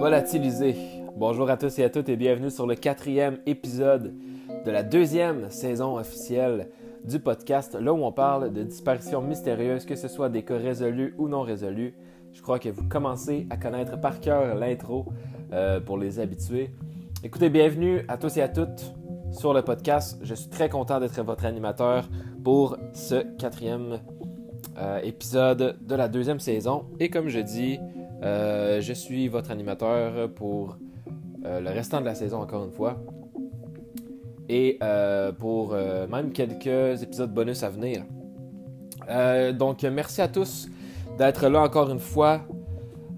Volatilisé. Bonjour à tous et à toutes et bienvenue sur le quatrième épisode de la deuxième saison officielle du podcast, là où on parle de disparitions mystérieuses, que ce soit des cas résolus ou non résolus. Je crois que vous commencez à connaître par cœur l'intro euh, pour les habitués. Écoutez, bienvenue à tous et à toutes sur le podcast. Je suis très content d'être votre animateur pour ce quatrième euh, épisode de la deuxième saison. Et comme je dis, euh, je suis votre animateur pour le restant de la saison encore une fois. Et pour même quelques épisodes bonus à venir. donc merci à tous d'être là encore une fois.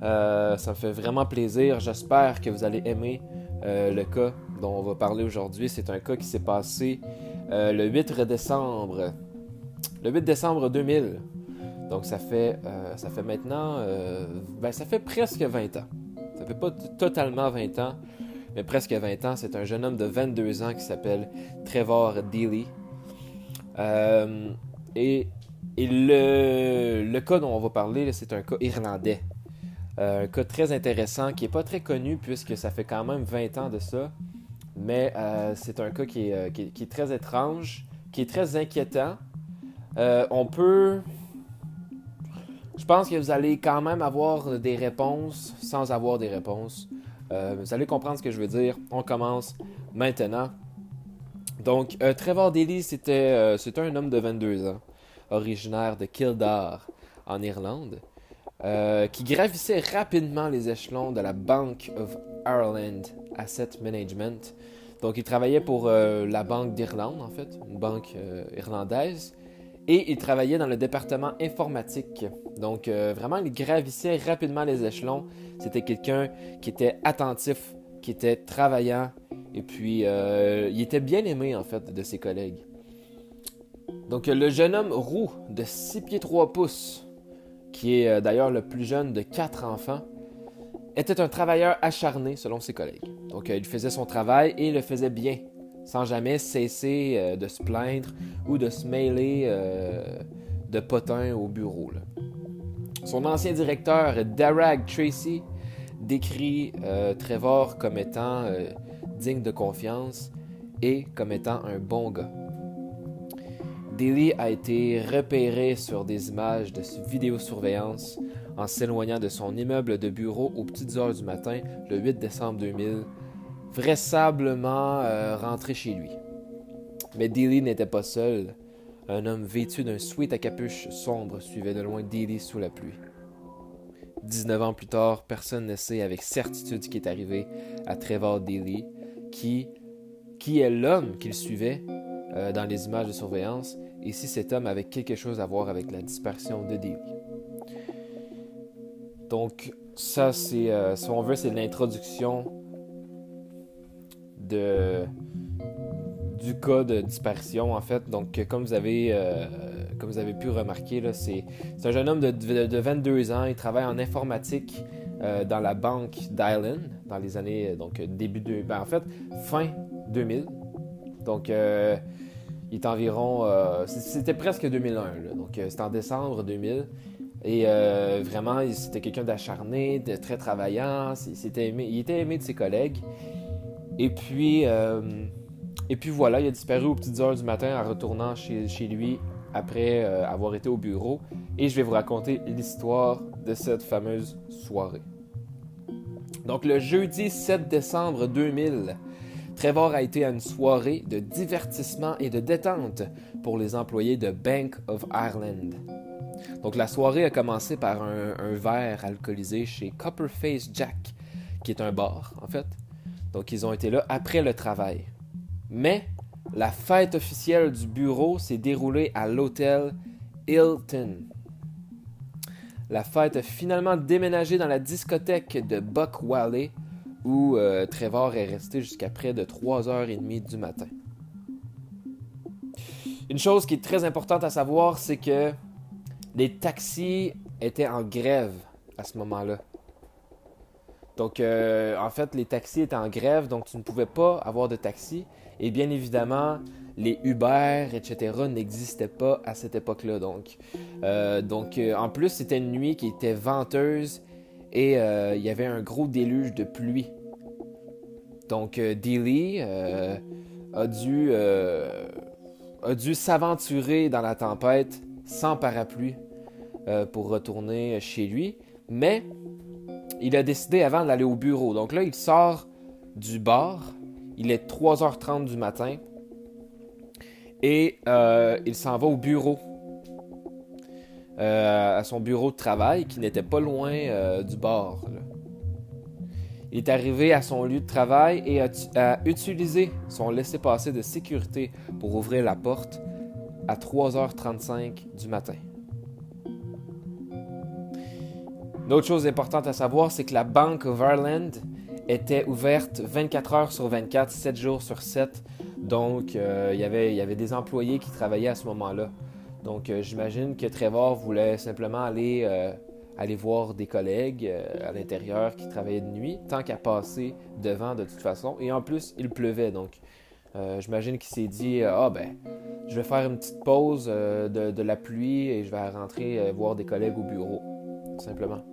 Euh, ça me fait vraiment plaisir. J'espère que vous allez aimer euh, le cas dont on va parler aujourd'hui. C'est un cas qui s'est passé euh, le 8 décembre. Le 8 décembre 2000. Donc ça fait, ça fait maintenant... ben, ça fait presque 20 ans. Ça fait pas totalement 20 ans, mais presque 20 ans. C'est un jeune homme de 22 ans qui s'appelle Trevor Dealey. et et le, cas dont on va parler, c'est un cas irlandais. Euh, un cas très intéressant qui n'est pas très connu puisque ça fait quand même 20 ans de ça. Mais euh, c'est un cas euh, qui est, très étrange, qui est très inquiétant. on peut... Je pense que vous allez quand même avoir des réponses sans avoir des réponses. vous allez comprendre ce que je veux dire. On commence maintenant. Donc, Trevor Daly, c'était un homme de 22 ans originaire de Kildare, en Irlande, euh, qui gravissait rapidement les échelons de la Bank of Ireland Asset Management. Donc, il travaillait pour euh, la Banque d'Irlande, en fait, une banque euh, irlandaise, et il travaillait dans le département informatique. Donc, vraiment, il gravissait rapidement les échelons. C'était quelqu'un qui était attentif, qui était travaillant, et puis il était bien aimé, en fait, de ses collègues. Donc le jeune homme roux de 6 pieds 3 pouces, qui est euh, d'ailleurs le plus jeune de quatre enfants, était un travailleur acharné selon ses collègues. Donc euh, il faisait son travail et le faisait bien, sans jamais cesser euh, de se plaindre ou de se mêler de potins au bureau. Son ancien directeur, Darag Tracy, décrit Trevor comme étant digne de confiance et comme étant un bon gars. Dilly a été repéré sur des images de vidéosurveillance en s'éloignant de son immeuble de bureau aux petites heures du matin le 8 décembre 2000, vraisemblablement euh, rentré chez lui. Mais Dilly n'était pas seul. Un homme vêtu d'un sweat à capuche sombre suivait de loin Dilly sous la pluie. 19 ans plus tard, personne ne sait avec certitude ce qui est arrivé à Trevor Dilly, qui, qui est l'homme qu'il suivait euh, dans les images de surveillance et si cet homme avait quelque chose à voir avec la disparition de Davy. Donc, ça, c'est, euh, si on veut, c'est l'introduction de, du cas de disparition, en fait. Donc, comme vous avez, euh, comme vous avez pu remarquer, c'est, un jeune homme de, de, 22 ans. Il travaille en informatique dans la banque d'Island dans les années, donc début de, ben, en fait, fin 2000. Donc, il est environ. Euh, c'était presque 2001, donc euh, c'était en décembre 2000. Et euh, vraiment, c'était quelqu'un d'acharné, de très travaillant. C'était aimé, il était aimé de ses collègues. Et puis, et puis voilà, il a disparu aux petites heures du matin en retournant chez, chez lui après avoir été au bureau. Et je vais vous raconter l'histoire de cette fameuse soirée. Donc le jeudi 7 décembre 2000, Trevor a été à une soirée de divertissement et de détente pour les employés de Bank of Ireland. Donc la soirée a commencé par un, verre alcoolisé chez Copperface Jack, qui est un bar en fait. Donc ils ont été là après le travail. Mais la fête officielle du bureau s'est déroulée à l'hôtel Hilton. La fête a finalement déménagé dans la discothèque de Buck où euh, Trevor est resté jusqu'à près de 3h30 du matin. Une chose qui est très importante à savoir, c'est que les taxis étaient en grève à ce moment-là. Donc, euh, en fait, les taxis étaient en grève, donc tu ne pouvais pas avoir de taxi. Et bien évidemment, les Uber, etc., n'existaient pas à cette époque-là. Donc, euh, donc en plus, c'était une nuit qui était venteuse et il y avait un gros déluge de pluie. Donc, Dealey a dû, a dû s'aventurer dans la tempête sans parapluie pour retourner chez lui. Mais il a décidé avant d'aller au bureau. Donc là, il sort du bar. Il est 3h30 du matin. Et euh, il s'en va au bureau. Euh, à son bureau de travail qui n'était pas loin euh, du bar. Il est arrivé à son lieu de travail et a, a utilisé son laissez-passer de sécurité pour ouvrir la porte à 3h35 du matin. Une autre chose importante à savoir, c'est que la Bank of Ireland était ouverte 24 heures sur 24, 7 jours sur 7. Donc, euh, il y avait des employés qui travaillaient à ce moment-là. Donc, euh, j'imagine que Trevor voulait simplement aller, euh, voir des collègues à l'intérieur qui travaillaient de nuit, tant qu'à passer devant de toute façon. Et en plus, il pleuvait. Donc, j'imagine qu'il s'est dit Ah, ben, je vais faire une petite pause de, de, la pluie et je vais rentrer voir des collègues au bureau. Simplement.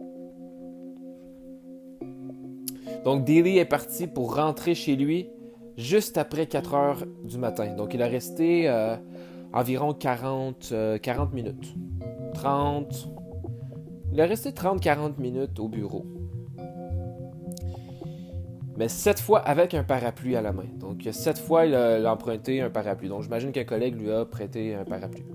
Donc Daly est parti pour rentrer chez lui juste après 4 heures du matin. Donc il a resté euh, environ 40, 40 euh, minutes. 30. Il a resté 30-40 minutes au bureau. Mais cette fois avec un parapluie à la main. Donc cette fois, il a emprunté un parapluie. Donc j'imagine qu'un collègue lui a prêté un parapluie.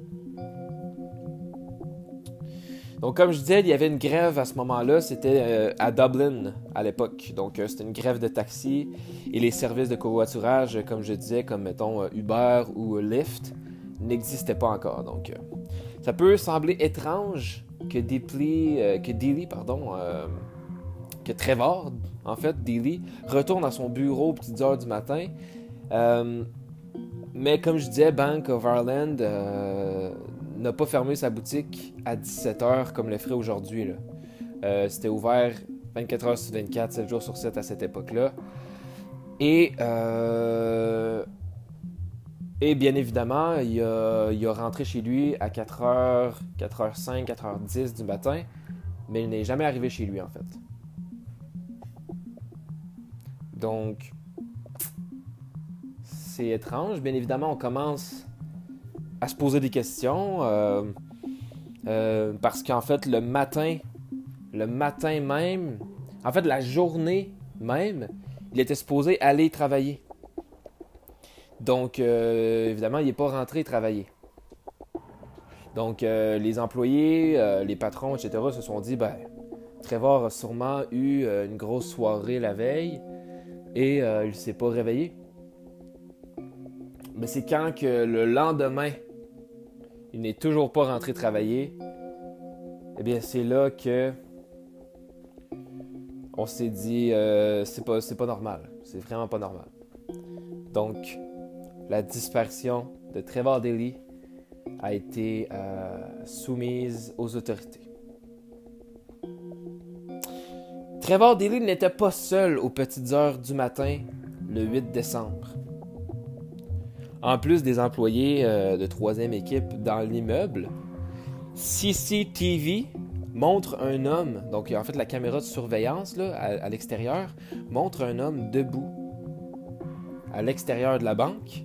Donc, comme je disais, il y avait une grève à ce moment-là. C'était euh, à Dublin à l'époque. Donc, euh, c'était une grève de taxi et les services de covoiturage, comme je disais, comme mettons euh, Uber ou Lyft, n'existaient pas encore. Donc, ça peut sembler étrange que Deeply, que Dealey, pardon, que Trevor, en fait, Dealey, retourne à son bureau aux petites heures du matin. mais comme je disais, Bank of Ireland n'a pas fermé sa boutique à 17h comme le ferait aujourd'hui. Euh, c'était ouvert 24 h sur 24, 7 jours sur 7 à cette époque-là. Et, euh, et bien évidemment, il a, il a, rentré chez lui à 4h, 4h05, 4h10 du matin, mais il n'est jamais arrivé chez lui en fait. Donc, c'est étrange. Bien évidemment, on commence à se poser des questions. Euh, euh, parce qu'en fait, le matin, le matin même, en fait, la journée même, il était supposé aller travailler. Donc, euh, évidemment, il n'est pas rentré travailler. Donc, les employés, les patrons, etc., se sont dit, ben, Trevor a sûrement eu une grosse soirée la veille et il ne s'est pas réveillé. Mais c'est quand que le lendemain, il n'est toujours pas rentré travailler, eh bien, c'est là que on s'est dit, euh, c'est pas, pas normal. C'est vraiment pas normal. Donc, la disparition de Trevor Daly a été euh, soumise aux autorités. Trevor Daly n'était pas seul aux petites heures du matin le 8 décembre. En plus des employés euh, de troisième équipe dans l'immeuble, CCTV montre un homme, donc en fait la caméra de surveillance là, à, l'extérieur, montre un homme debout à l'extérieur de la banque.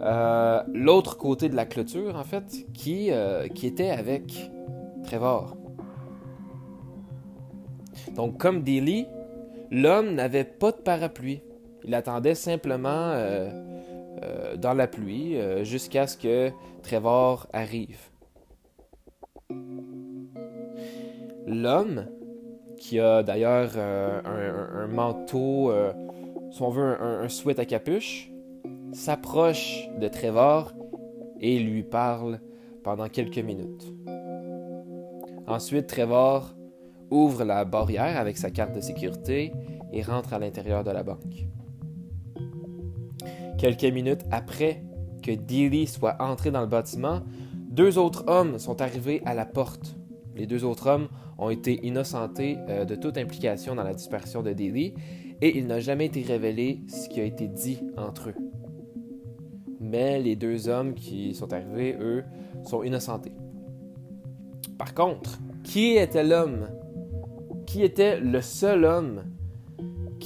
Euh, l'autre côté de la clôture, en fait, qui, euh, qui était avec Trevor. Donc, comme Daly, l'homme n'avait pas de parapluie. Il attendait simplement dans la pluie euh, jusqu'à ce que Trevor arrive. L'homme, qui a d'ailleurs euh, un, manteau, si on veut, un, un sweat à capuche, s'approche de Trevor et lui parle pendant quelques minutes. Ensuite, Trevor ouvre la barrière avec sa carte de sécurité et rentre à l'intérieur de la banque. Quelques minutes après que Dealey soit entré dans le bâtiment, deux autres hommes sont arrivés à la porte. Les deux autres hommes ont été innocentés euh, de toute implication dans la disparition de Dealey et il n'a jamais été révélé ce qui a été dit entre eux. Mais les deux hommes qui sont arrivés, eux, sont innocentés. Par contre, qui était l'homme? Qui était le seul homme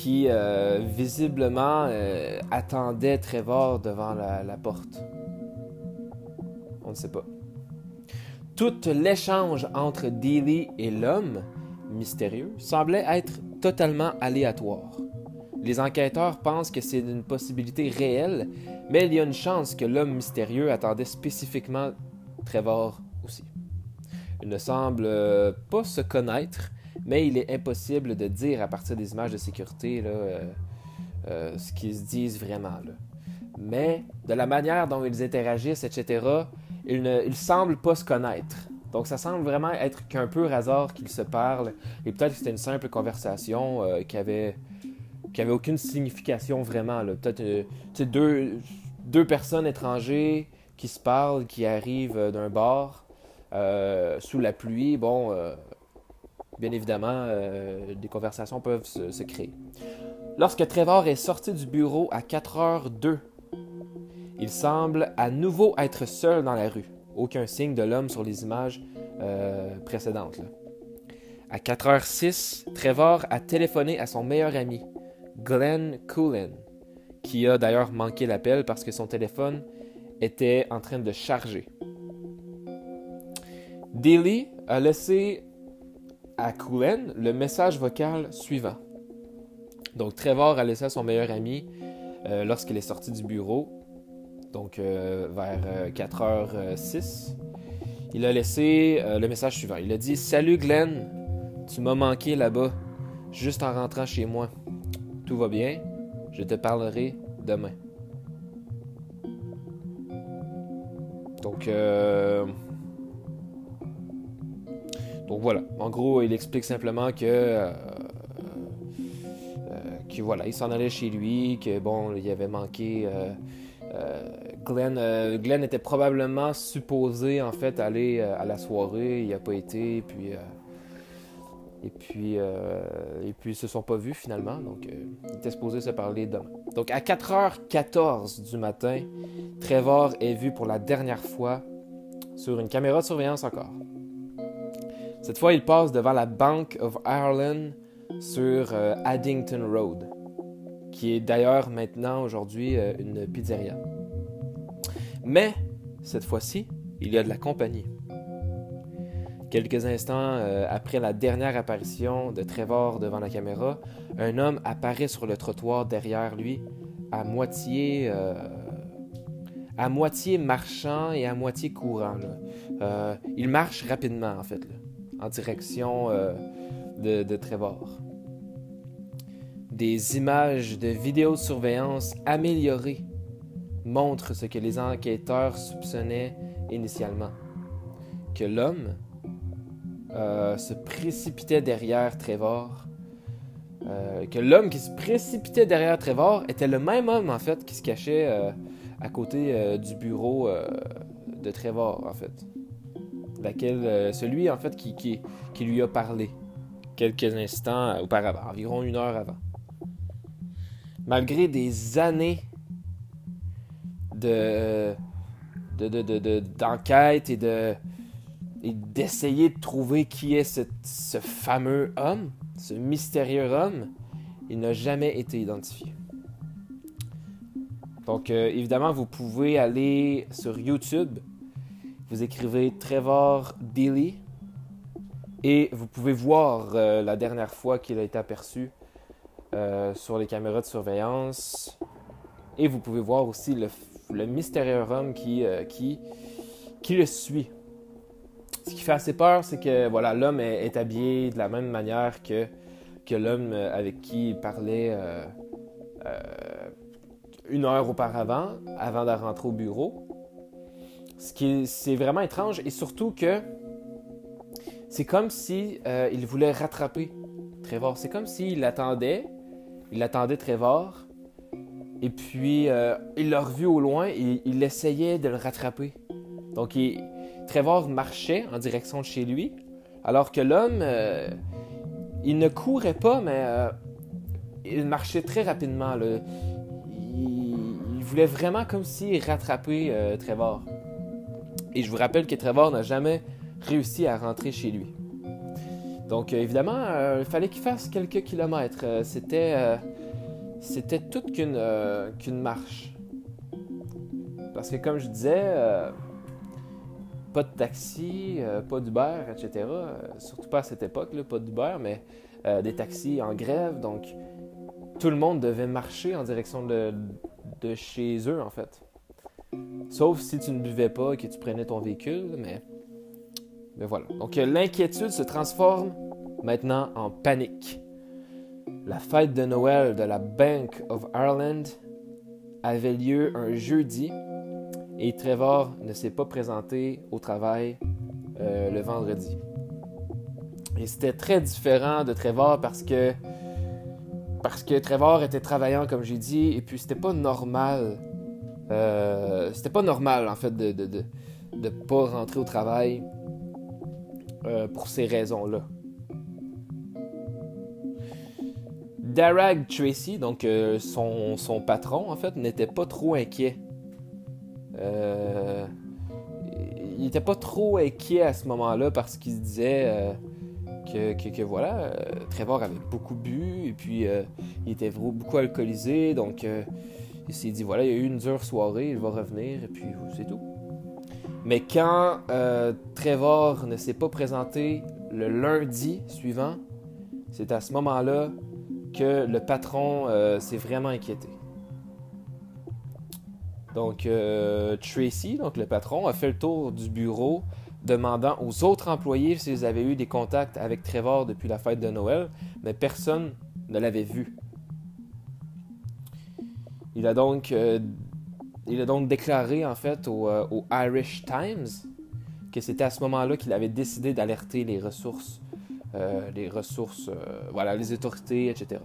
qui euh, visiblement euh, attendait Trevor devant la, porte. On ne sait pas. Tout l'échange entre Dealey et l'homme mystérieux semblait être totalement aléatoire. Les enquêteurs pensent que c'est une possibilité réelle, mais il y a une chance que l'homme mystérieux attendait spécifiquement Trevor aussi. Il ne semble pas se connaître, mais il est impossible de dire à partir des images de sécurité là, euh, euh, ce qu'ils se disent vraiment. Mais de la manière dont ils interagissent, etc., ils ne ils semblent pas se connaître. Donc ça semble vraiment être qu'un peu hasard qu'ils se parlent, et peut-être que c'était une simple conversation euh, qui avait aucune signification vraiment. Peut-être deux, deux personnes étrangères qui se parlent, qui arrivent d'un bar sous la pluie. Bon, bien évidemment, euh, des conversations peuvent se, créer. Lorsque Trevor est sorti du bureau à 4h02, il semble à nouveau être seul dans la rue. Aucun signe de l'homme sur les images euh, précédentes. À 4h06, Trevor a téléphoné à son meilleur ami, Glenn Coolin, qui a d'ailleurs manqué l'appel parce que son téléphone était en train de charger. Daly a laissé à Coolin le message vocal suivant. Donc Trevor a laissé à son meilleur ami euh, lorsqu'il est sorti du bureau, donc euh, vers euh, 4h06. Il a laissé euh, le message suivant. Il a dit Salut Glenn, tu m'as manqué là-bas, juste en rentrant chez moi. Tout va bien, je te parlerai demain. Donc, euh, donc voilà. En gros, il explique simplement que, euh, euh, que voilà, il s'en allait chez lui, que bon, il avait manqué. euh, Glenn, Glenn était probablement supposé en fait aller à la soirée, il n'a pas été, puis et puis euh, et puis ils se sont pas vus finalement, donc euh, il était supposé se parler demain. Donc à 4h14 du matin, Trevor est vu pour la dernière fois sur une caméra de surveillance encore. Cette fois, il passe devant la Bank of Ireland sur euh, Addington Road, qui est d'ailleurs maintenant aujourd'hui euh, une pizzeria. Mais cette fois-ci, il y a de la compagnie. Quelques instants euh, après la dernière apparition de Trevor devant la caméra, un homme apparaît sur le trottoir derrière lui, à moitié, à moitié marchant et à moitié courant. il marche rapidement en fait, en direction euh, de, de Trevor. Des images de vidéosurveillance améliorées montrent ce que les enquêteurs soupçonnaient initialement, que l'homme euh, se précipitait derrière Trevor. Euh, que l'homme qui se précipitait derrière Trevor était le même homme en fait qui se cachait à côté du bureau de Trevor en fait. Euh, celui en fait qui, lui a parlé quelques instants auparavant, environ une heure avant. Malgré des années de de- de- de- de- d'enquête et de et d'essayer de trouver qui est ce, ce fameux homme, ce mystérieux homme, il n'a jamais été identifié. Donc, euh, évidemment, vous pouvez aller sur YouTube, vous écrivez Trevor Dilly, et vous pouvez voir euh, la dernière fois qu'il a été aperçu euh, sur les caméras de surveillance. Et vous pouvez voir aussi le, mystérieux homme qui, euh, qui, qui le suit. Ce qui fait assez peur, c'est que voilà, l'homme est, habillé de la même manière que, que l'homme avec qui il parlait une heure auparavant, avant de rentrer au bureau. Ce qui est- c'est vraiment étrange et surtout que c'est comme si euh, il voulait rattraper Trevor. C'est comme s'il attendait, il attendait Trevor et puis euh, il l'a revu au loin et il essayait de le rattraper. Donc Trevor marchait en direction de chez lui, alors que l'homme, euh, il ne courait pas, mais il marchait très rapidement. Il, il voulait vraiment comme s'il rattrapait Trevor. Et je vous rappelle que Trevor n'a jamais réussi à rentrer chez lui. Donc évidemment, il fallait qu'il fasse quelques kilomètres. c'était c'était toute qu'une marche. Parce que comme je disais, pas de taxi, pas d'Uber, etc. surtout pas à cette époque, là, pas d'Uber, mais des taxis en grève. Donc tout le monde devait marcher en direction de chez eux, en fait. Sauf si tu ne buvais pas et que tu prenais ton véhicule, mais, mais voilà. Donc l'inquiétude se transforme maintenant en panique. La fête de Noël de la Bank of Ireland avait lieu un jeudi et Trevor ne s'est pas présenté au travail euh, le vendredi. Et c'était très différent de Trevor parce que parce que Trevor était travaillant, comme j'ai dit, et puis c'était pas normal. Euh, c'était pas normal, en fait, de, de, de, pas rentrer au travail euh, pour ces raisons-là. Darag Tracy, donc euh, son, son, patron, en fait, n'était pas trop inquiet. il n'était pas trop inquiet à ce moment-là parce qu'il se disait que, voilà, euh, Trevor avait beaucoup bu et puis il était beaucoup alcoolisé, donc il s'est dit voilà, il y a eu une dure soirée, il va revenir et puis c'est tout. Mais quand Trevor ne s'est pas présenté le lundi suivant, c'est à ce moment-là que le patron s'est vraiment inquiété. Donc Tracy, donc le patron, a fait le tour du bureau demandant aux autres employés s'ils avaient eu des contacts avec Trevor depuis la fête de Noël, mais personne ne l'avait vu. Il a donc, euh, il a donc déclaré en fait au, euh, Irish Times que c'était à ce moment-là qu'il avait décidé d'alerter les ressources, euh, les ressources, voilà, les autorités, etc.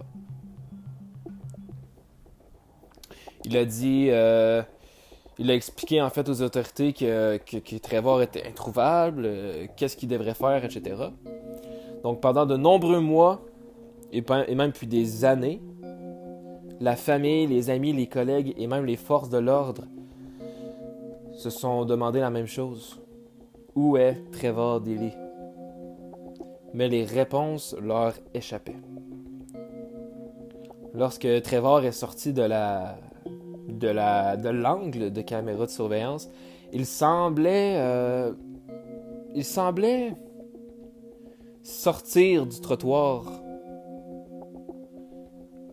Il a dit il a expliqué en fait aux autorités que, que, Trevor était introuvable, qu'est-ce qu'il devrait faire, etc. Donc pendant de nombreux mois, et, et même depuis des années, la famille, les amis, les collègues et même les forces de l'ordre se sont demandé la même chose. Où est Trevor Dilly? Mais les réponses leur échappaient. Lorsque Trevor est sorti de la, de la de l'angle de caméra de surveillance, il semblait euh, il semblait sortir du trottoir.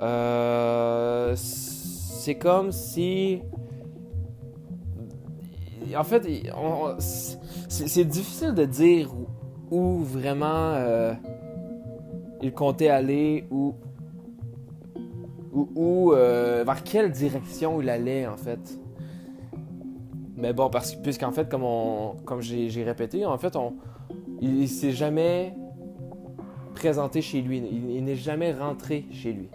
Euh, c'est comme si en fait c'est difficile de dire où, vraiment euh, il comptait aller ou ou, euh, vers quelle direction il allait en fait. Mais bon, parce que puisqu'en fait, comme on, comme j'ai répété, en fait, on, il, s'est jamais présenté chez lui. Il, n'est jamais rentré chez lui.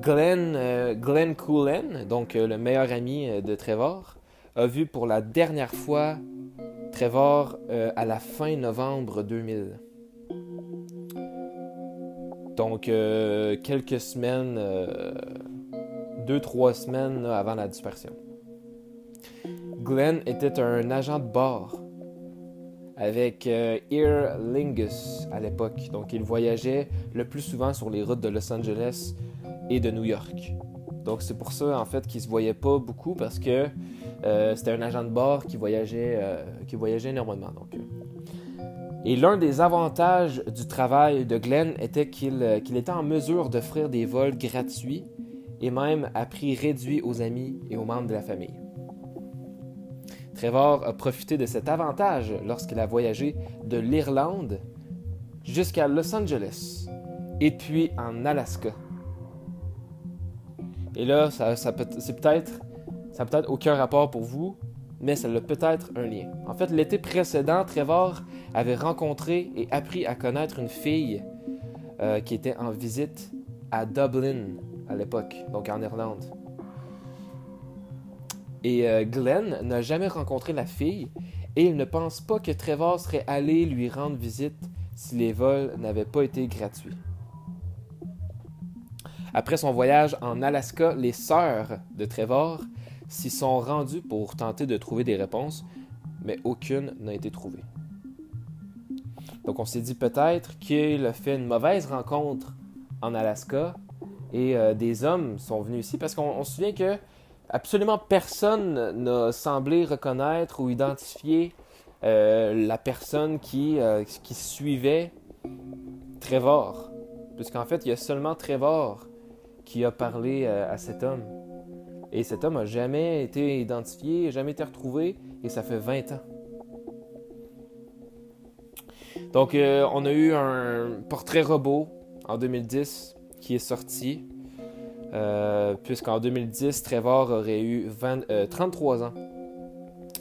Glenn, euh, Glenn Coolen, donc euh, le meilleur ami de Trevor, a vu pour la dernière fois Trevor à la fin novembre 2000. Donc, euh, quelques semaines, euh, deux, trois semaines avant la dispersion. Glenn était un agent de bord avec euh, Air Lingus à l'époque. Donc, il voyageait le plus souvent sur les routes de Los Angeles et de New York. Donc, c'est pour ça, en fait, qu'il se voyait pas beaucoup parce que c'était un agent de bord qui voyageait, qui voyageait énormément. Donc, et l'un des avantages du travail de Glenn était euh, qu'il était en mesure d'offrir des vols gratuits et même à prix réduit aux amis et aux membres de la famille. Trevor a profité de cet avantage lorsqu'il a voyagé de l'Irlande jusqu'à Los Angeles et puis en Alaska. Et là, ça, ça c'est peut-être, ça n'a peut-être aucun rapport pour vous, mais ça a peut-être un lien. En fait, l'été précédent, Trevor avait rencontré et appris à connaître une fille euh, qui était en visite à Dublin à l'époque, donc en Irlande. Et euh, Glenn n'a jamais rencontré la fille et il ne pense pas que Trevor serait allé lui rendre visite si les vols n'avaient pas été gratuits. Après son voyage en Alaska, les sœurs de Trevor s'y sont rendus pour tenter de trouver des réponses, mais aucune n'a été trouvée. Donc on s'est dit peut-être qu'il a fait une mauvaise rencontre en Alaska et euh, des hommes sont venus ici parce qu'on se souvient que absolument personne n'a semblé reconnaître ou identifier euh, la personne euh, qui suivait Trevor. Puisqu'en fait, il y a seulement Trevor qui a parlé à cet homme. Et cet homme n'a jamais été identifié, jamais été retrouvé, et ça fait 20 ans. Donc, on a eu un portrait robot en 2010 qui est sorti. Euh, puisqu'en 2010, Trevor aurait eu 33 euh, ans.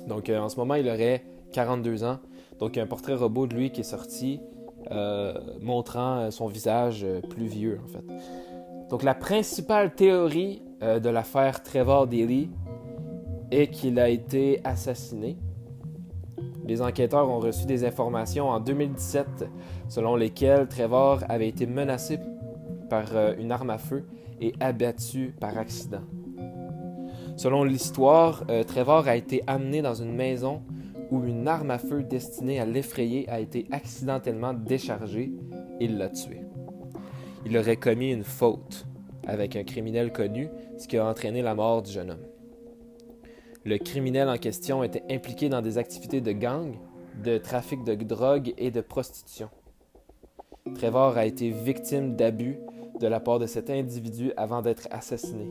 Donc euh, en ce moment, il aurait 42 ans. Donc il y a un portrait robot de lui qui est sorti, montrant son visage plus vieux en fait. Donc la principale théorie de l'affaire Trevor Daly est qu'il a été assassiné. Les enquêteurs ont reçu des informations en 2017 selon lesquelles Trevor avait été menacé par une arme à feu et abattu par accident. Selon l'histoire, euh, Trevor a été amené dans une maison où une arme à feu destinée à l'effrayer a été accidentellement déchargée et l'a tué. Il aurait commis une faute avec un criminel connu, ce qui a entraîné la mort du jeune homme. Le criminel en question était impliqué dans des activités de gang, de trafic de drogue et de prostitution. Trevor a été victime d'abus de la part de cet individu avant d'être assassiné.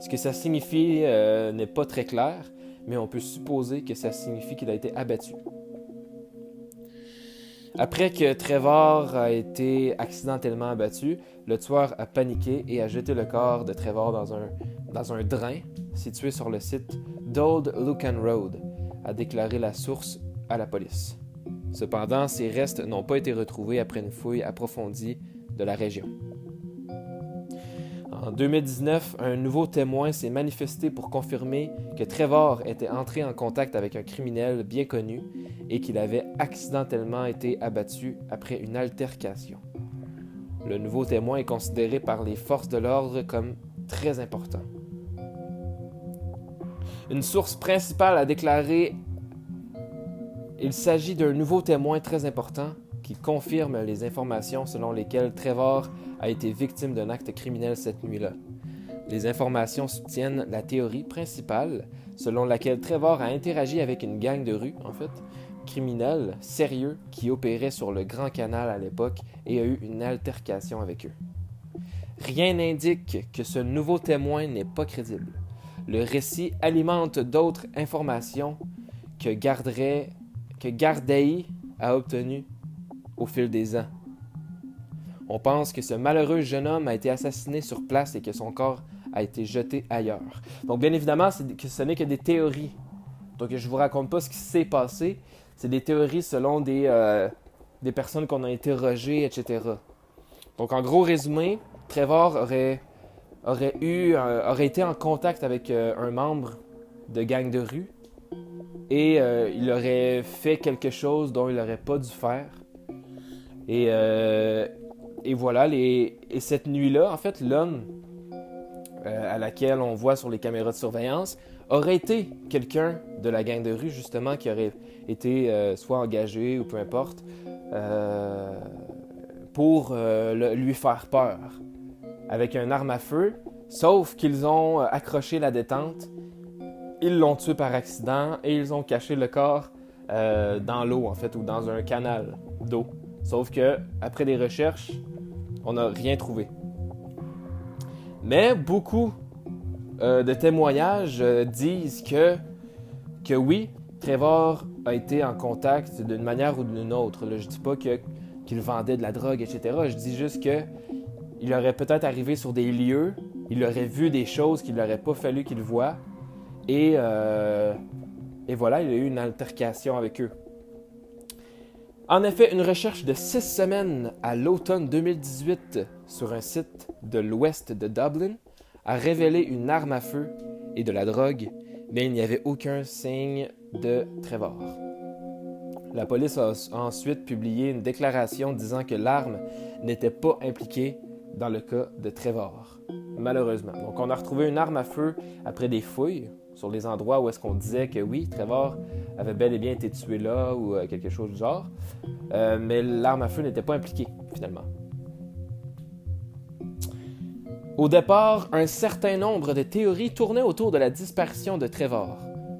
Ce que ça signifie euh, n'est pas très clair, mais on peut supposer que ça signifie qu'il a été abattu. Après que Trevor a été accidentellement abattu, le tueur a paniqué et a jeté le corps de Trevor dans un, drain situé sur le site d'Old Lucan Road, a déclaré la source à la police. Cependant, ces restes n'ont pas été retrouvés après une fouille approfondie de la région. En 2019, un nouveau témoin s'est manifesté pour confirmer que Trevor était entré en contact avec un criminel bien connu et qu'il avait accidentellement été abattu après une altercation. Le nouveau témoin est considéré par les forces de l'ordre comme très important. Une source principale a déclaré Il s'agit d'un nouveau témoin très important qui confirme les informations selon lesquelles Trevor a été victime d'un acte criminel cette nuit-là. Les informations soutiennent la théorie principale selon laquelle Trevor a interagi avec une gang de rue, en fait, criminels sérieux qui opérait sur le Grand Canal à l'époque et a eu une altercation avec eux. Rien n'indique que ce nouveau témoin n'est pas crédible. Le récit alimente d'autres informations que, garderait, que Gardei a obtenues au fil des ans. On pense que ce malheureux jeune homme a été assassiné sur place et que son corps a été jeté ailleurs. Donc, bien évidemment, que ce n'est que des théories. Donc, je ne vous raconte pas ce qui s'est passé. C'est des théories selon des, euh, des personnes qu'on a interrogées, etc. Donc, en gros résumé, Trevor aurait, aurait, eu, euh, aurait été en contact avec euh, un membre de gang de rue et il aurait fait quelque chose dont il n'aurait pas dû faire. Et, euh, et voilà, les, et cette nuit-là, en fait, l'homme euh, à laquelle on voit sur les caméras de surveillance aurait été quelqu'un de la gang de rue, justement, qui aurait été euh, soit engagé ou peu importe, pour lui faire peur avec un arme à feu, sauf qu'ils ont accroché la détente, ils l'ont tué par accident et ils ont caché le corps dans l'eau, en fait, ou dans un canal d'eau. Sauf que, après des recherches, on n'a rien trouvé. Mais beaucoup euh, de témoignages euh, disent que, que oui, Trevor a été en contact d'une manière ou d'une autre. je ne dis pas qu'il vendait de la drogue, etc. Je dis juste que il aurait peut-être arrivé sur des lieux, il aurait vu des choses qu'il n'aurait pas fallu qu'il voie, et, euh, et voilà, il a eu une altercation avec eux. En effet, une recherche de six semaines à l'automne 2018 sur un site de l'ouest de Dublin a révélé une arme à feu et de la drogue, mais il n'y avait aucun signe de Trevor. La police a ensuite publié une déclaration disant que l'arme n'était pas impliquée dans le cas de Trevor, malheureusement. Donc on a retrouvé une arme à feu après des fouilles, sur les endroits où est-ce qu'on disait que oui, Trevor avait bel et bien été tué là ou euh, quelque chose du genre. Euh, mais l'arme à feu n'était pas impliquée, finalement. Au départ, un certain nombre de théories tournaient autour de la disparition de Trevor.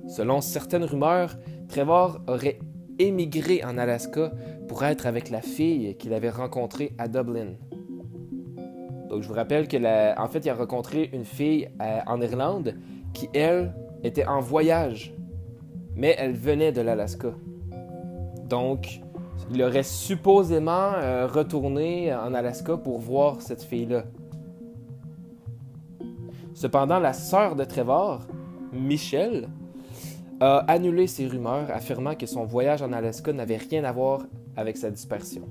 Selon certaines rumeurs, Trevor aurait émigré en Alaska pour être avec la fille qu'il avait rencontrée à Dublin. Donc je vous rappelle que en fait, il a rencontré une fille euh, en Irlande qui, elle, était en voyage, mais elle venait de l'Alaska. Donc, il aurait supposément euh, retourné en Alaska pour voir cette fille-là. Cependant, la sœur de Trevor, Michelle, a annulé ces rumeurs, affirmant que son voyage en Alaska n'avait rien à voir avec sa dispersion.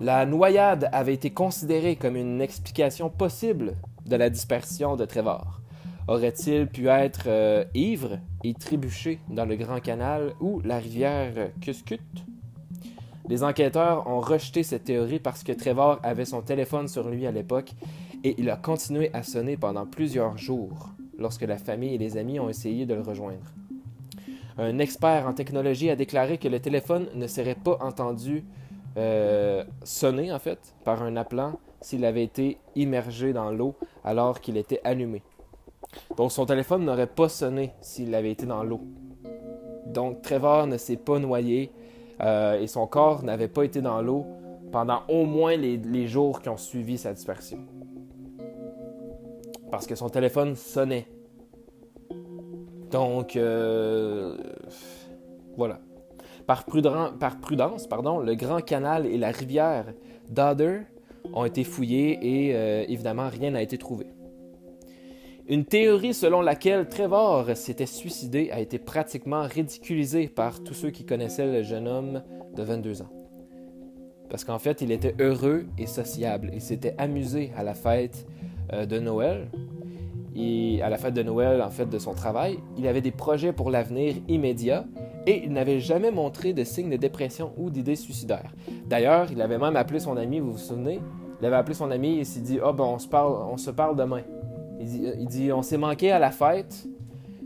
La noyade avait été considérée comme une explication possible de la dispersion de Trevor. Aurait-il pu être euh, ivre et trébuché dans le Grand Canal ou la rivière Cuscut? Les enquêteurs ont rejeté cette théorie parce que Trevor avait son téléphone sur lui à l'époque et il a continué à sonner pendant plusieurs jours lorsque la famille et les amis ont essayé de le rejoindre. Un expert en technologie a déclaré que le téléphone ne serait pas entendu euh, sonner en fait par un appelant s'il avait été immergé dans l'eau alors qu'il était allumé. Donc son téléphone n'aurait pas sonné s'il avait été dans l'eau. Donc Trevor ne s'est pas noyé euh, et son corps n'avait pas été dans l'eau pendant au moins les, jours qui ont suivi sa dispersion. Parce que son téléphone sonnait. Donc, euh, voilà. Par, prudence, pardon, le Grand Canal et la rivière Dodder ont été fouillés et euh, évidemment rien n'a été trouvé. Une théorie selon laquelle Trevor s'était suicidé a été pratiquement ridiculisée par tous ceux qui connaissaient le jeune homme de 22 ans. Parce qu'en fait, il était heureux et sociable. Il s'était amusé à la fête euh, de Noël. Et à la fête de Noël, en fait, de son travail, il avait des projets pour l'avenir immédiat et il n'avait jamais montré de signes de dépression ou d'idées suicidaires. D'ailleurs, il avait même appelé son ami, vous vous souvenez? Il avait appelé son ami et s'est dit Ah, oh, ben parle, on se parle demain. Il dit, On s'est manqué à la fête,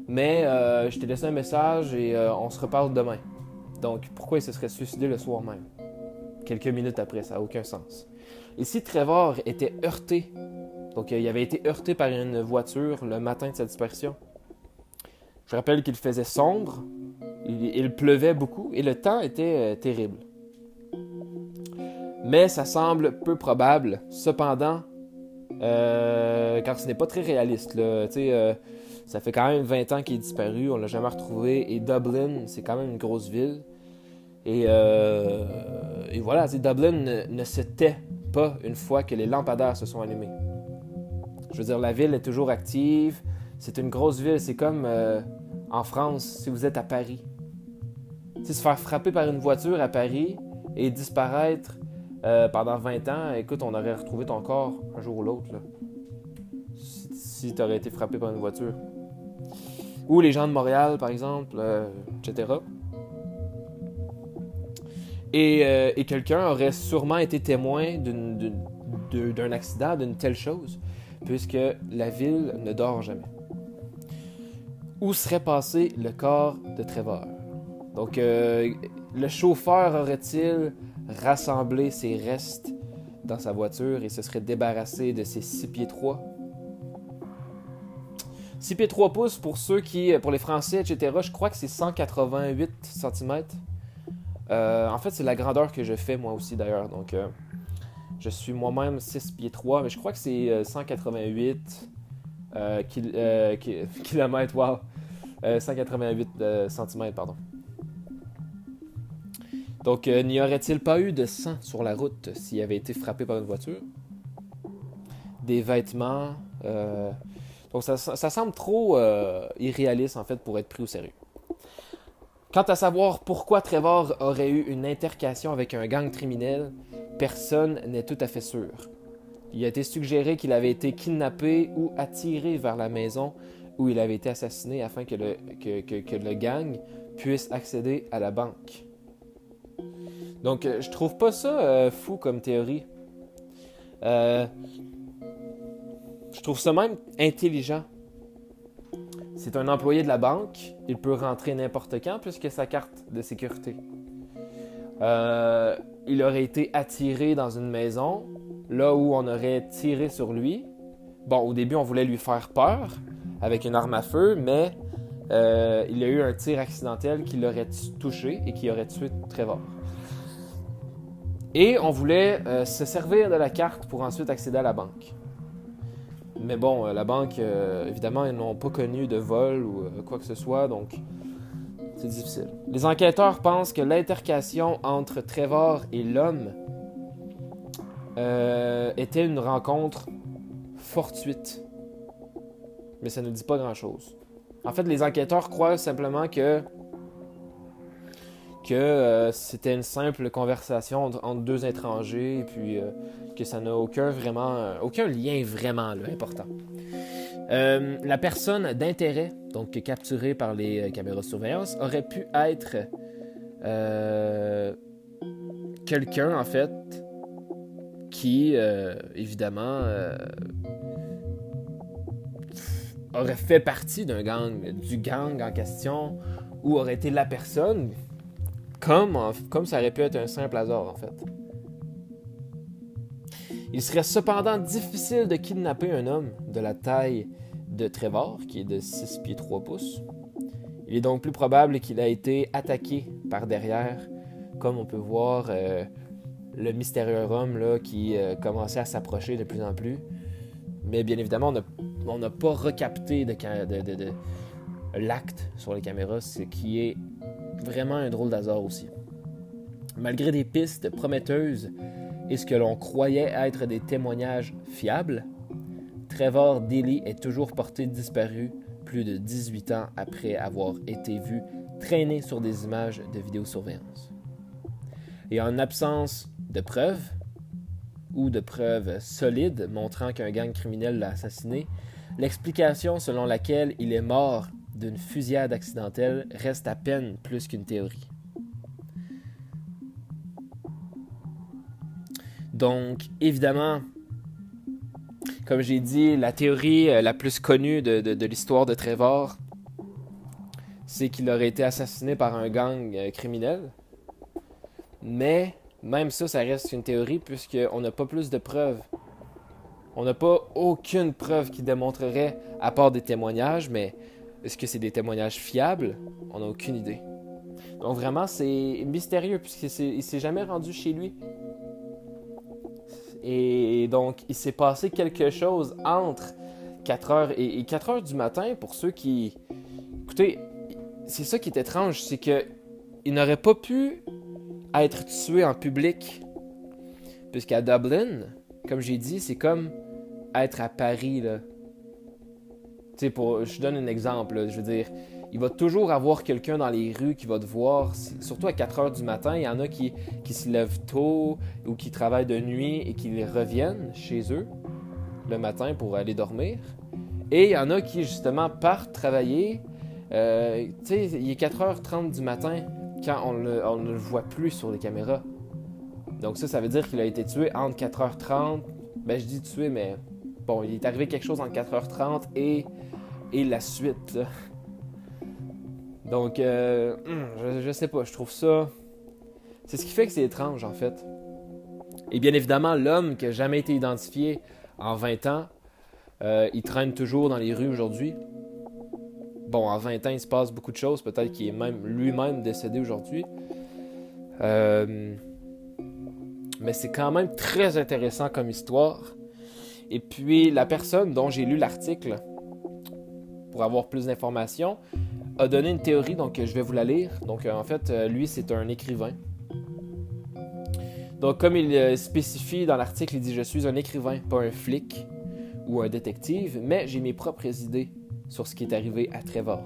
mais euh, je t'ai laissé un message et euh, on se reparle demain. Donc, pourquoi il se serait suicidé le soir même? Quelques minutes après, ça n'a aucun sens. Et si Trevor était heurté, donc il avait été heurté par une voiture le matin de sa dispersion, je rappelle qu'il faisait sombre, il, pleuvait beaucoup et le temps était euh, terrible. Mais ça semble peu probable. Cependant, euh, car ce n'est pas très réaliste. Euh, ça fait quand même 20 ans qu'il est disparu, on l'a jamais retrouvé. Et Dublin, c'est quand même une grosse ville. Et, euh, voilà, Dublin ne, se tait pas une fois que les lampadaires se sont allumés. Je veux dire, la ville est toujours active. C'est une grosse ville. C'est comme en France, si vous êtes à Paris. se faire frapper par une voiture à Paris et disparaître euh, pendant 20 ans, écoute, on aurait retrouvé ton corps un jour ou l'autre. Si, tu aurais été frappé par une voiture. Ou les gens de Montréal, par exemple, euh, etc. Euh, et, quelqu'un aurait sûrement été témoin d'un accident, d'une telle chose, puisque la ville ne dort jamais. Où serait passé le corps de Trevor? Donc, le chauffeur aurait-il rassembler ses restes dans sa voiture et se serait débarrassé de ses 6 pieds 3. 6 pieds 3 pouces pour ceux qui, pour les Français, etc., je crois que c'est 188 cm. Euh, en fait, c'est la grandeur que je fais moi aussi d'ailleurs. Donc, euh, je suis moi-même 6 pieds 3, mais je crois que c'est 188 euh, km. Wow! 188 cm, pardon. Donc, euh, n'y aurait-il pas eu de sang sur la route s'il avait été frappé par une voiture? Des vêtements. Euh, donc, ça, semble trop euh, irréaliste, en fait, pour être pris au sérieux. Quant à savoir pourquoi Trevor aurait eu une intercation avec un gang criminel, personne n'est tout à fait sûr. Il a été suggéré qu'il avait été kidnappé ou attiré vers la maison où il avait été assassiné afin que le, que le gang puisse accéder à la banque. Donc, euh, je trouve pas ça euh, fou comme théorie. Euh, je trouve ça même intelligent. c'est un employé de la banque. Il peut rentrer n'importe quand puisque sa carte de sécurité. Il aurait été attiré dans une maison, là où on aurait tiré sur lui. Bon, au début, on voulait lui faire peur avec une arme à feu, mais il y a eu un tir accidentel qui l'aurait touché et qui aurait tué Trevor. Et on voulait euh, se servir de la carte pour ensuite accéder à la banque. Mais bon, euh, la banque, évidemment, ils n'ont pas connu de vol ou quoi que ce soit, donc c'est difficile. Les enquêteurs pensent que l'intercation entre Trevor et l'homme était une rencontre fortuite. Mais ça ne dit pas grand-chose. En fait, les enquêteurs croient simplement que que euh, c'était une simple conversation entre, deux étrangers et puis euh, que ça n'a aucun vraiment euh, aucun lien vraiment important. la personne d'intérêt, donc capturée par les caméras de surveillance, aurait pu être quelqu'un en fait qui évidemment aurait fait partie d'un gang, du gang en question, ou aurait été la personne, comme, ça aurait pu être un simple hasard en fait. Il serait cependant difficile de kidnapper un homme de la taille de Trevor, qui est de 6 pieds 3 pouces. Il est donc plus probable qu'il a été attaqué par derrière, comme on peut voir euh, le mystérieux homme là, qui euh, commençait à s'approcher de plus en plus. Mais bien évidemment, on n'a pas recapté de, l'acte sur les caméras, ce qui est vraiment un drôle d'hasard aussi. Malgré des pistes prometteuses et ce que l'on croyait être des témoignages fiables, Trevor Daly est toujours porté disparu plus de 18 ans après avoir été vu traîner sur des images de vidéosurveillance. Et en absence de preuves, ou de preuves solides montrant qu'un gang criminel l'a assassiné, l'explication selon laquelle il est mort d'une fusillade accidentelle reste à peine plus qu'une théorie. Donc, évidemment, comme j'ai dit, la théorie euh, la plus connue de, l'histoire de Trevor, c'est qu'il aurait été assassiné par un gang euh, criminel. Mais même ça, ça reste une théorie puisqu'on n'a pas plus de preuves. On n'a pas aucune preuve qui démontrerait, à part des témoignages, mais est-ce que c'est des témoignages fiables? On n'a aucune idée. Donc vraiment, c'est mystérieux puisqu'il s'est jamais rendu chez lui. Et donc, il s'est passé quelque chose entre 4h et 4h du matin pour ceux qui... Écoutez, c'est ça qui est étrange, c'est que il n'aurait pas pu être tué en public. Puisqu'à Dublin, comme j'ai dit, c'est comme être à Paris. Là. Pour, je donne un exemple. je veux dire, il va toujours avoir quelqu'un dans les rues qui va te voir, surtout à 4 heures du matin. Il y en a qui, qui se lèvent tôt ou qui travaillent de nuit et qui reviennent chez eux le matin pour aller dormir. Et il y en a qui, justement, partent travailler. Euh, tu sais, il est 4h30 du matin quand on, ne le voit plus sur les caméras. Donc ça, ça veut dire qu'il a été tué entre 4h30. Ben je dis tué, mais bon, il est arrivé quelque chose entre 4h30 et, et la suite. Donc, euh, je, sais pas, je trouve ça... C'est ce qui fait que c'est étrange, en fait. Et bien évidemment, l'homme qui n'a jamais été identifié en 20 ans, euh, il traîne toujours dans les rues aujourd'hui bon, en 20 ans, il se passe beaucoup de choses. Peut-être qu'il est même lui-même décédé aujourd'hui. Euh, mais c'est quand même très intéressant comme histoire. Et puis, la personne dont j'ai lu l'article, pour avoir plus d'informations, a donné une théorie, donc je vais vous la lire. Donc, en fait, euh, lui, c'est un écrivain. Donc, comme il euh, spécifie dans l'article, il dit Je suis un écrivain, pas un flic ou un détective, mais j'ai mes propres idées sur ce qui est arrivé à Trevor.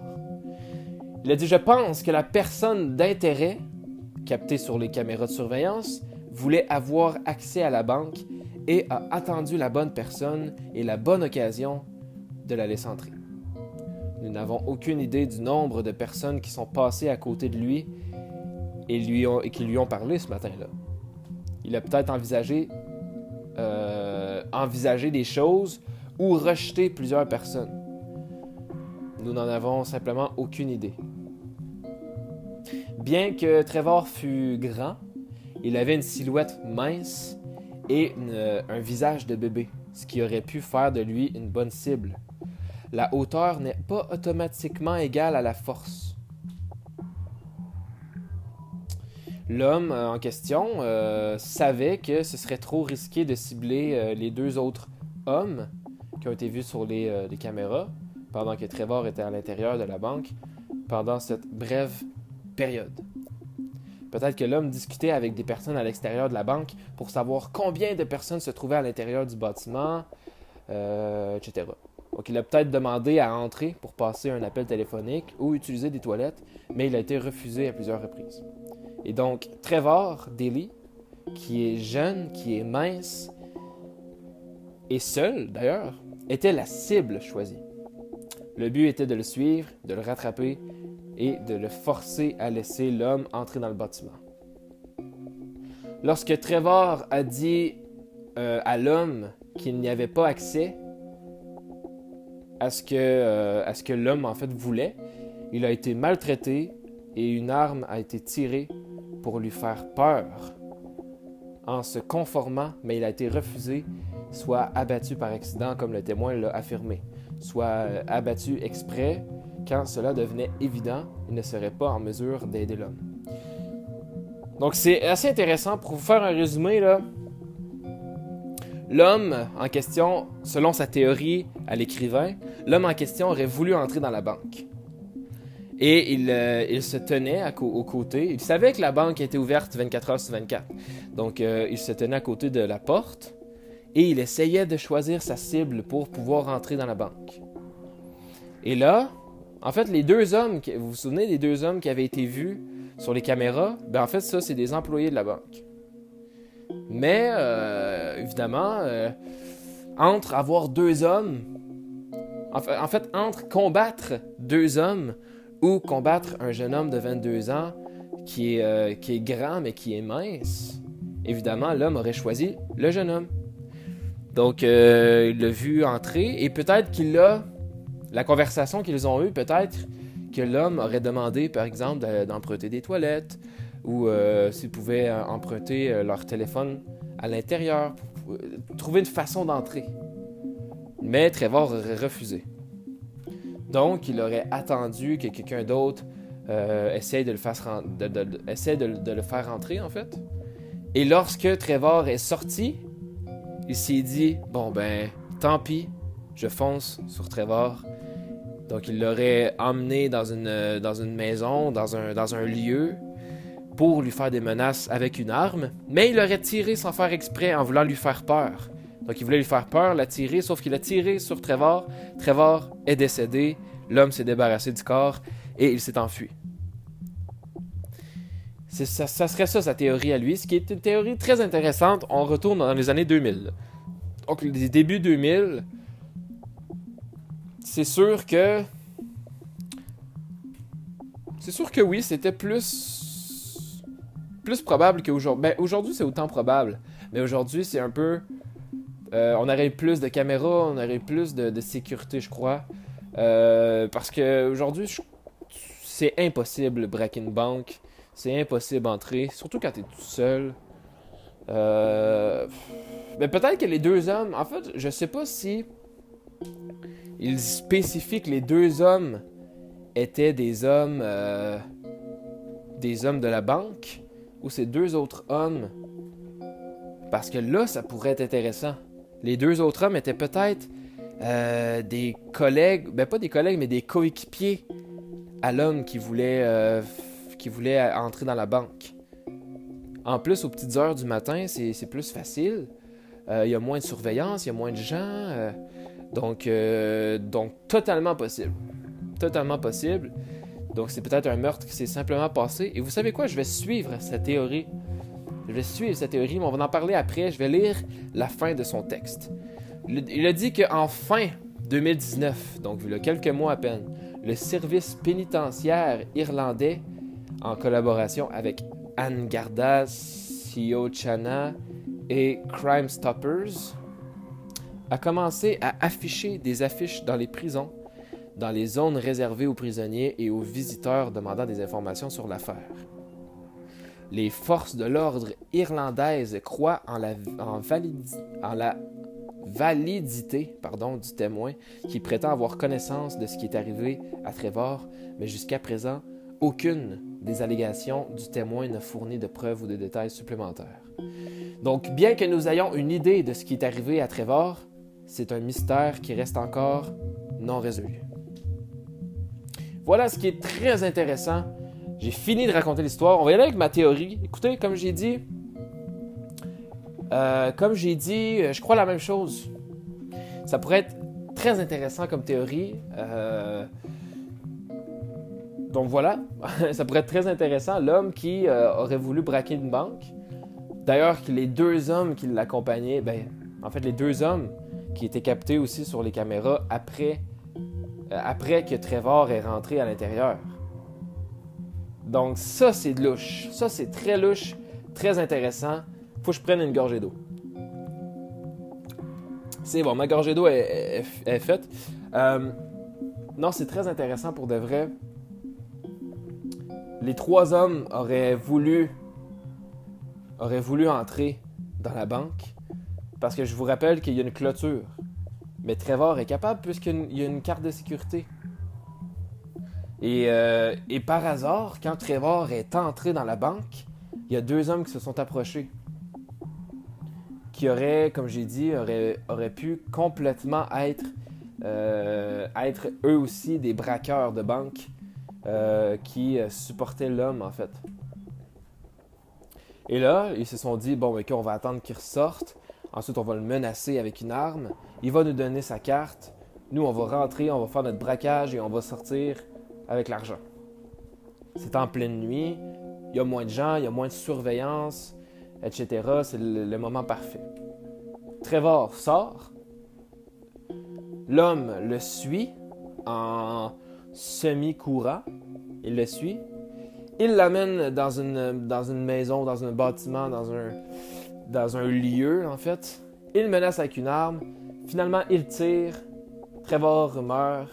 Il a dit Je pense que la personne d'intérêt, captée sur les caméras de surveillance, voulait avoir accès à la banque et a attendu la bonne personne et la bonne occasion de la laisser entrer. Nous n'avons aucune idée du nombre de personnes qui sont passées à côté de lui et, qui lui ont parlé ce matin-là. Il a peut-être envisagé, euh, envisagé des choses ou rejeté plusieurs personnes. Nous n'en avons simplement aucune idée. Bien que Trevor fût grand, il avait une silhouette mince et un visage de bébé, ce qui aurait pu faire de lui une bonne cible. La hauteur n'est pas automatiquement égale à la force. L'homme euh, en question euh, savait que ce serait trop risqué de cibler euh, les deux autres hommes qui ont été vus sur les, les caméras pendant que Trevor était à l'intérieur de la banque pendant cette brève période. Peut-être que l'homme discutait avec des personnes à l'extérieur de la banque pour savoir combien de personnes se trouvaient à l'intérieur du bâtiment, etc. Donc il a peut-être demandé à entrer pour passer un appel téléphonique ou utiliser des toilettes, mais il a été refusé à plusieurs reprises. Et donc, Trevor Daly, qui est jeune, qui est mince, et seul d'ailleurs, était la cible choisie. Le but était de le suivre, de le rattraper et de le forcer à laisser l'homme entrer dans le bâtiment. Lorsque Trevor a dit euh, à l'homme qu'il n'y avait pas accès à ce que, euh, à ce que l'homme en fait voulait, il a été maltraité et une arme a été tirée pour lui faire peur. En se conformant, mais il a été refusé, soit abattu par accident, comme le témoin l'a affirmé, soit euh, abattu exprès, quand cela devenait évident, il ne serait pas en mesure d'aider l'homme. Donc c'est assez intéressant. Pour vous faire un résumé, là, l'homme en question, selon sa théorie à l'écrivain, l'homme en question aurait voulu entrer dans la banque. Et il, euh, se tenait à aux côtés. Il savait que la banque était ouverte 24 heures sur 24. Donc, euh, il se tenait à côté de la porte et il essayait de choisir sa cible pour pouvoir entrer dans la banque. Et là, en fait, les deux hommes, vous vous souvenez des deux hommes qui avaient été vus sur les caméras? Ben, en fait, ça, c'est des employés de la banque. Mais, euh, évidemment, entre avoir deux hommes, en fait, entre combattre deux hommes ou combattre un jeune homme de 22 ans qui est, euh, qui est grand mais qui est mince, évidemment, l'homme aurait choisi le jeune homme. Donc, euh, il l'a vu entrer et peut-être qu'il a, la conversation qu'ils ont eue, peut-être que l'homme aurait demandé, par exemple, d'emprunter des toilettes ou euh, s'il pouvait emprunter leur téléphone à l'intérieur, pour trouver une façon d'entrer. Mais Trevor aurait refusé. Donc, il aurait attendu que quelqu'un d'autre euh, essaye, de le, faire, rentrer, en fait. Et lorsque Trevor est sorti, il s'est dit Bon, ben, tant pis, je fonce sur Trevor. Donc, il l'aurait emmené dans une, maison, dans un lieu, pour lui faire des menaces avec une arme, mais il aurait tiré sans faire exprès en voulant lui faire peur. Donc il voulait lui faire peur, l'a tiré, sauf qu'il a tiré sur Trevor. Trevor est décédé, l'homme s'est débarrassé du corps et il s'est enfui. Ça, ça, serait ça sa théorie à lui, ce qui est une théorie très intéressante. On retourne dans les années 2000. Donc les débuts 2000, c'est sûr que... C'est sûr que oui, c'était plus... Plus probable qu'aujourd'hui. Ben, aujourd'hui, c'est autant probable. Mais aujourd'hui, c'est un peu euh, on aurait plus de caméras, on aurait plus de, sécurité, je crois. Euh, parce qu'aujourd'hui, c'est impossible break une banque. C'est impossible d'entrer, surtout quand tu es tout seul. Euh, mais peut-être que les deux hommes, en fait, je sais pas si ils spécifient que les deux hommes étaient des hommes, des hommes de la banque, ou ces deux autres hommes? Parce que là, ça pourrait être intéressant. Les deux autres hommes étaient peut-être euh, des collègues, ben pas des collègues, mais des coéquipiers à l'homme qui voulait, euh, qui voulait entrer dans la banque. En plus, aux petites heures du matin, c'est plus facile. Euh, il y a moins de surveillance, il y a moins de gens. donc, donc, totalement possible. Totalement possible. Donc, c'est peut-être un meurtre qui s'est simplement passé. Et vous savez quoi? Je vais suivre cette théorie je vais suivre cette théorie, mais on va en parler après. Je vais lire la fin de son texte. Il a dit qu'en fin 2019, donc il y a quelques mois à peine, le service pénitentiaire irlandais, en collaboration avec Anne Garda, Siochana et Crime Stoppers, a commencé à afficher des affiches dans les prisons dans les zones réservées aux prisonniers et aux visiteurs demandant des informations sur l'affaire. Les forces de l'ordre irlandaises croient en la, validité du témoin qui prétend avoir connaissance de ce qui est arrivé à Trevor, mais jusqu'à présent, aucune des allégations du témoin n'a fourni de preuves ou de détails supplémentaires. Donc, bien que nous ayons une idée de ce qui est arrivé à Trevor, c'est un mystère qui reste encore non résolu. Voilà ce qui est très intéressant. J'ai fini de raconter l'histoire. On va y aller avec ma théorie. Écoutez, comme j'ai dit, euh, comme j'ai dit, je crois la même chose. Ça pourrait être très intéressant comme théorie. Euh, donc voilà, ça pourrait être très intéressant. L'homme qui euh, aurait voulu braquer une banque. D'ailleurs, les deux hommes qui l'accompagnaient, ben, en fait, les deux hommes qui étaient captés aussi sur les caméras après, euh, après que Trevor est rentré à l'intérieur. Donc ça, c'est louche. Ça, c'est très louche, très intéressant. Faut que je prenne une gorgée d'eau. C'est bon, ma gorgée d'eau est, faite. Euh, non, c'est très intéressant pour de vrai les trois hommes auraient voulu auraient voulu entrer dans la banque parce que je vous rappelle qu'il y a une clôture. Mais Trevor est capable puisqu'il y a une carte de sécurité. Et, euh, et, par hasard, quand Trevor est entré dans la banque, il y a deux hommes qui se sont approchés. Qui auraient, comme j'ai dit, auraient, pu complètement être, euh, être eux aussi des braqueurs de banque euh, qui supportait l'homme, en fait. Et là, ils se sont dit, bon, ok, on va attendre qu'il ressorte. Ensuite, on va le menacer avec une arme. Il va nous donner sa carte. Nous, on va rentrer, on va faire notre braquage et on va sortir avec l'argent. C'est en pleine nuit. Il y a moins de gens, il y a moins de surveillance, etc. C'est le, moment parfait. Trevor sort. L'homme le suit en semi-courant. Il le suit. Il l'amène dans une maison, dans un bâtiment, dans un, dans un lieu, en fait. Il menace avec une arme. Finalement, il tire. Trevor meurt.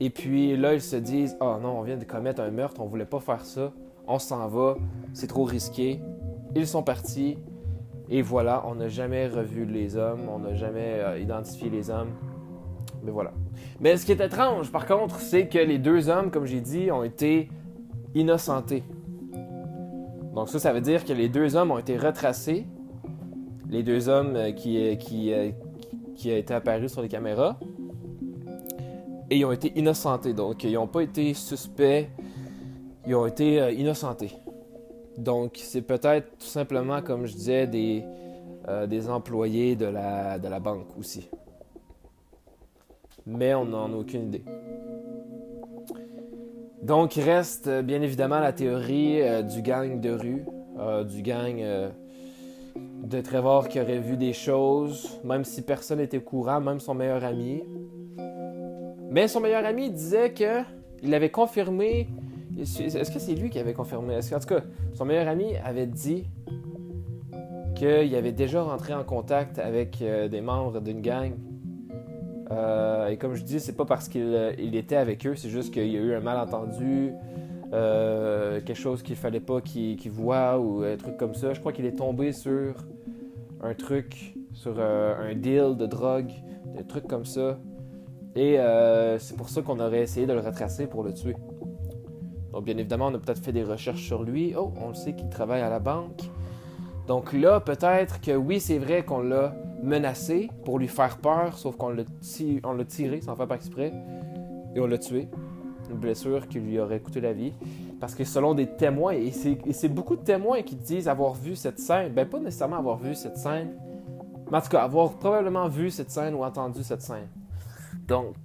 Et puis là, ils se disent Oh non, on vient de commettre un meurtre, on voulait pas faire ça. On s'en va, c'est trop risqué. Ils sont partis. Et voilà, on n'a jamais revu les hommes, on n'a jamais euh, identifié les hommes. Mais voilà. Mais ce qui est étrange, par contre, c'est que les deux hommes, comme j'ai dit, ont été innocentés. Donc ça, ça veut dire que les deux hommes ont été retracés. Les deux hommes euh, qui, euh, qui, euh, qui, ont été apparus sur les caméras. Et ils ont été innocentés. Donc, ils n'ont pas été suspects. Ils ont été innocentés. Donc, c'est peut-être tout simplement, comme je disais, des, des employés de la, de la banque aussi mais on n'en a aucune idée. Donc, il reste euh, bien évidemment la théorie euh, du gang de rue, euh, du gang de Trevor qui aurait vu des choses, même si personne n'était au courant, même son meilleur ami. Mais son meilleur ami disait que il avait confirmé. Est-ce que c'est lui qui avait confirmé? En tout cas, son meilleur ami avait dit qu'il avait déjà rentré en contact avec des membres d'une gang euh, et comme je dis, c'est pas parce qu'il euh, était avec eux, c'est juste qu'il y a eu un malentendu, euh, quelque chose qu'il fallait pas qu'il voit ou un truc comme ça. Je crois qu'il est tombé sur un truc, sur un deal de drogue, des trucs comme ça. Et c'est pour ça qu'on aurait essayé de le retracer pour le tuer. Donc bien évidemment, on a peut-être fait des recherches sur lui. Oh, on le sait qu'il travaille à la banque. Donc là, peut-être que oui, c'est vrai qu'on l'a menacé pour lui faire peur, sauf qu'on l'a, tiré sans faire pas exprès et on l'a tué. Une blessure qui lui aurait coûté la vie. Parce que selon des témoins, et c'est, beaucoup de témoins qui disent avoir vu cette scène, ben pas nécessairement avoir vu cette scène, mais en tout cas avoir probablement vu cette scène ou entendu cette scène. Donc,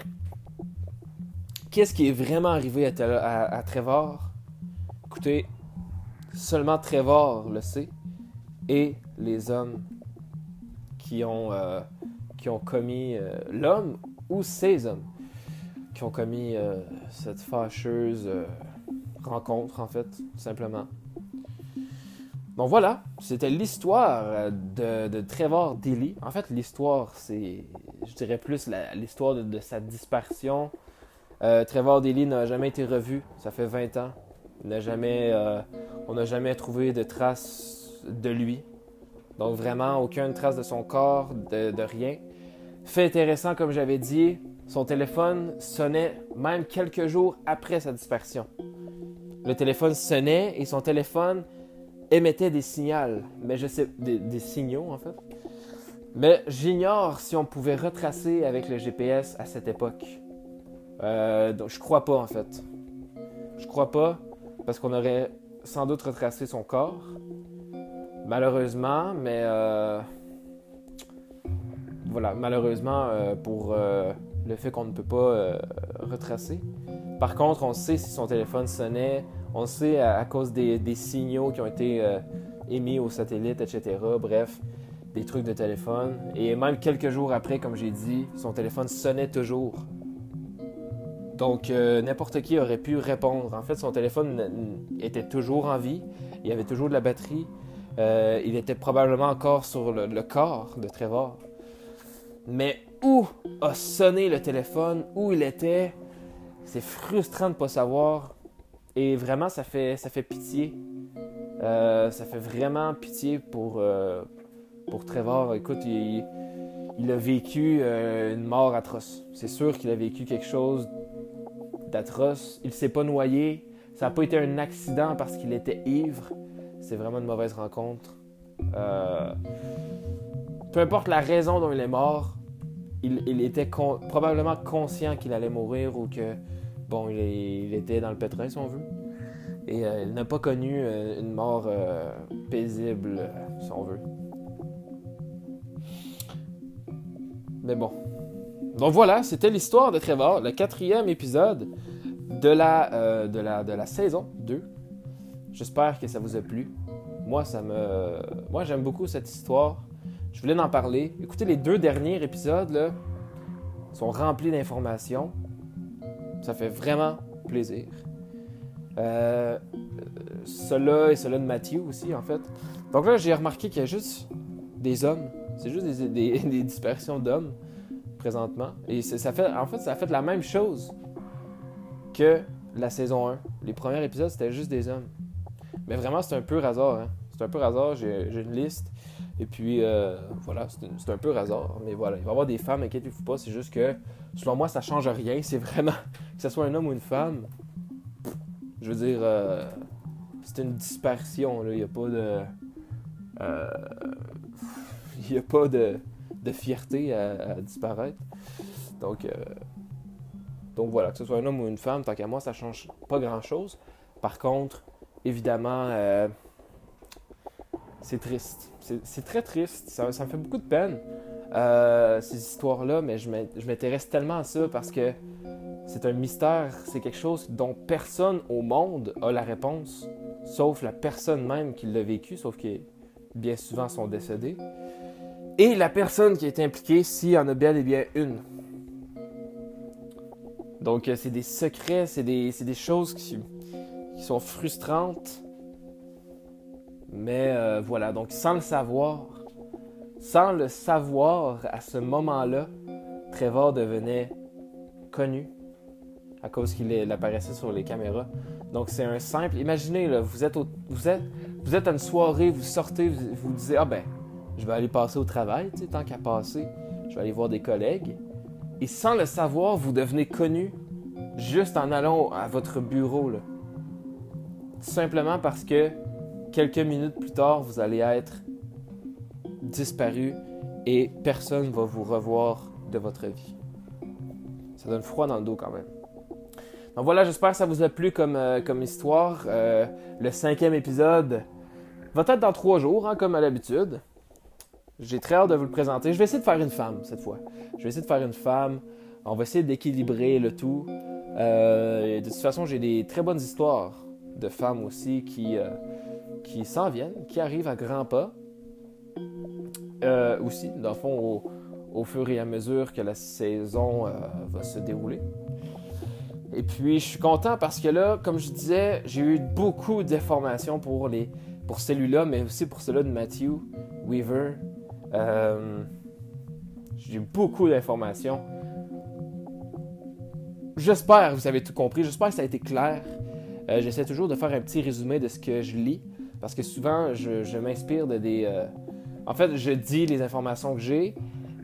qu'est-ce qui est vraiment arrivé à Trevor? Écoutez, seulement Trevor le sait et les hommes qui ont, euh, qui ont commis euh, l'homme ou ces hommes qui ont commis euh, cette fâcheuse rencontre, en fait, simplement. Donc voilà, c'était l'histoire de, Trevor Dilly. En fait, l'histoire, c'est, je dirais plus l'histoire de, sa disparition, Euh, Trevor Daly n'a jamais été revu. Ça fait 20 ans. on n'a jamais trouvé de traces de lui. Donc vraiment, aucune trace de son corps, de, rien. Fait intéressant, comme j'avais dit, son téléphone sonnait même quelques jours après sa disparition. Le téléphone sonnait et son téléphone émettait des signaux, mais je sais des, signaux en fait. Mais j'ignore si on pouvait retracer avec le GPS à cette époque. Euh, donc je crois pas en fait. Je crois pas parce qu'on aurait sans doute retracé son corps. Malheureusement, mais euh, voilà, malheureusement euh, pour euh, le fait qu'on ne peut pas retracer. Par contre, on sait si son téléphone sonnait, on sait à, cause des, signaux qui ont été émis au satellite, etc. Bref, des trucs de téléphone. Et même quelques jours après, comme j'ai dit, son téléphone sonnait toujours. Donc, n'importe qui aurait pu répondre. En fait, son téléphone était toujours en vie. Il y avait toujours de la batterie. Euh, il était probablement encore sur le, corps de Trevor. Mais où a sonné le téléphone? Où il était? C'est frustrant de ne pas savoir. Et vraiment, ça fait, ça fait pitié. Euh, ça fait vraiment pitié pour, euh, Trevor. Écoute, il, a vécu une mort atroce. C'est sûr qu'il a vécu quelque chose d'atroce. Il s'est pas noyé. Ça n'a pas été un accident parce qu'il était ivre. C'est vraiment une mauvaise rencontre. peu importe la raison dont il est mort, il, était probablement conscient qu'il allait mourir ou que bon, il, était dans le pétrin, si on veut. Et euh, il n'a pas connu euh, une mort euh, paisible, si on veut. Mais bon. Donc voilà, c'était l'histoire de Trevor, le quatrième épisode de la, de la, de la saison 2. J'espère que ça vous a plu. Moi, ça me. Moi, j'aime beaucoup cette histoire. Je voulais en parler. Écoutez, les deux derniers épisodes là, sont remplis d'informations. Ça fait vraiment plaisir. Euh, cela et cela de Mathieu aussi, en fait. Donc là, j'ai remarqué qu'il y a juste des hommes. C'est juste des, des, dispersions d'hommes présentement. Et ça fait, en fait, ça a fait la même chose que la saison 1. Les premiers épisodes, c'était juste des hommes. Mais vraiment, c'est un peu hasard. Hein? C'est un peu hasard. J'ai une liste. Et puis, euh, voilà, c'est un peu hasard. Mais voilà, il va y avoir des femmes, inquiétez-vous pas. C'est juste que, selon moi, ça change rien. C'est vraiment, que ce soit un homme ou une femme, je veux dire, euh, c'est une dispersion. Il n'y a pas de. Euh, il n'y a pas de, de fierté à, disparaître. Donc, donc voilà, que ce soit un homme ou une femme, tant qu'à moi, ça change pas grand-chose. Par contre, évidemment, c'est triste. C'est très triste. Ça, me fait beaucoup de peine, euh, ces histoires-là, mais je m'intéresse tellement à ça parce que c'est un mystère. C'est quelque chose dont personne au monde a la réponse, sauf la personne même qui l'a vécu, sauf que bien souvent sont décédés. Et la personne qui est impliquée, s'il y en a bien et bien une. Donc, euh, c'est des secrets, c'est des, choses qui sont frustrantes mais euh, voilà, donc sans le savoir, sans le savoir à ce moment-là, Trevor devenait connu à cause qu'il apparaissait sur les caméras. Donc c'est un simple. Imaginez, là, vous, êtes vous, êtes, vous êtes à une soirée, vous sortez, vous vous dites Ah ben, je vais aller passer au travail, tant qu'à passer, je vais aller voir des collègues. Et sans le savoir, vous devenez connu juste en allant à votre bureau. Là. Simplement parce que quelques minutes plus tard, vous allez être disparu et personne ne va vous revoir de votre vie. Ça donne froid dans le dos quand même. Donc voilà, j'espère que ça vous a plu comme, euh, comme histoire. Euh, le cinquième épisode va être dans trois jours, hein, comme à l'habitude. J'ai très hâte de vous le présenter. Je vais essayer de faire une femme cette fois. Je vais essayer de faire une femme. On va essayer d'équilibrer le tout. Euh, de toute façon, j'ai des très bonnes histoires de femmes aussi qui, qui s'en viennent, qui arrivent à grands pas. Euh, aussi, dans le fond, au, fur et à mesure que la saison euh, va se dérouler. Et puis, je suis content parce que là, comme je disais, j'ai eu beaucoup d'informations pour, pour celui-là, mais aussi pour celui de Matthew Weaver. Euh, j'ai eu beaucoup d'informations. j'espère que vous avez tout compris. J'espère que ça a été clair. J'essaie toujours de faire un petit résumé de ce que je lis. Parce que souvent, je, m'inspire de des. Euh, en fait, je dis les informations que j'ai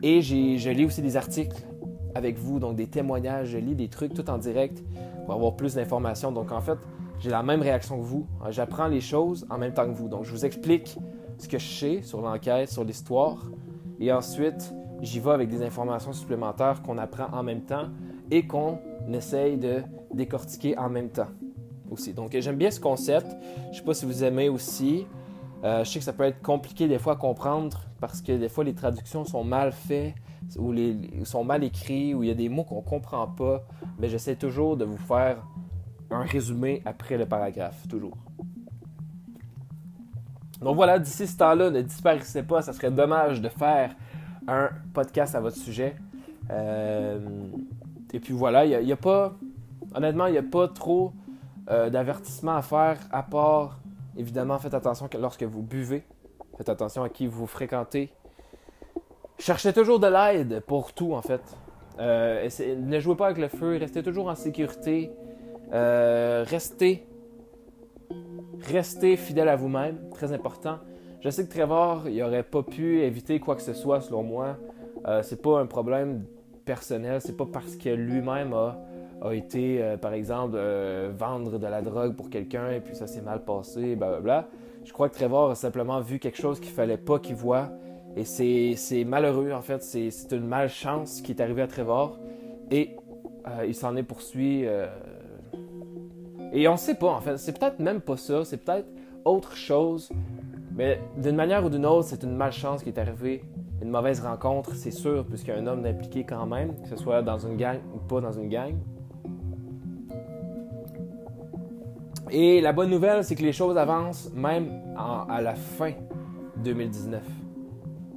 et je lis aussi des articles avec vous, donc des témoignages. Je lis des trucs tout en direct pour avoir plus d'informations. Donc en fait, j'ai la même réaction que vous. J'apprends les choses en même temps que vous. Donc je vous explique ce que je sais sur l'enquête, sur l'histoire. Et ensuite, j'y vais avec des informations supplémentaires qu'on apprend en même temps et qu'on essaye de décortiquer en même temps aussi. Donc j'aime bien ce concept. Je sais pas si vous aimez aussi. Euh, je sais que ça peut être compliqué des fois à comprendre parce que des fois les traductions sont mal faites ou sont mal écrits ou il y a des mots qu'on ne comprend pas. Mais j'essaie toujours de vous faire un résumé après le paragraphe, toujours. Donc voilà, d'ici ce temps-là, ne disparaissez pas. Ça serait dommage de faire un podcast à votre sujet. Euh, et puis voilà, il n'y a, pas. Honnêtement, il n'y a pas trop euh, d'avertissements à faire à part, évidemment, faites attention lorsque vous buvez. Faites attention à qui vous fréquentez. Cherchez toujours de l'aide pour tout, en fait. Euh, ne jouez pas avec le feu, restez toujours en sécurité. restez Restez fidèle à vous-même, très important. Je sais que Trevor, il n'aurait pas pu éviter quoi que ce soit, selon moi. Euh, c'est pas un problème personnel, c'est pas parce que lui-même a, été, euh, par exemple, euh, vendre de la drogue pour quelqu'un et puis ça s'est mal passé, blablabla. Je crois que Trevor a simplement vu quelque chose qu'il fallait pas qu'il voit. Et c'est malheureux, en fait. C'est une malchance qui est arrivée à Trevor. Et il s'en est poursuivi et on sait pas, en fait. C'est peut-être même pas ça. C'est peut-être autre chose. Mais d'une manière ou d'une autre, c'est une malchance qui est arrivée. Une mauvaise rencontre, c'est sûr, puisqu'il y a un homme impliqué quand même, que ce soit dans une gang ou pas dans une gang. Et la bonne nouvelle, c'est que les choses avancent même à la fin 2019.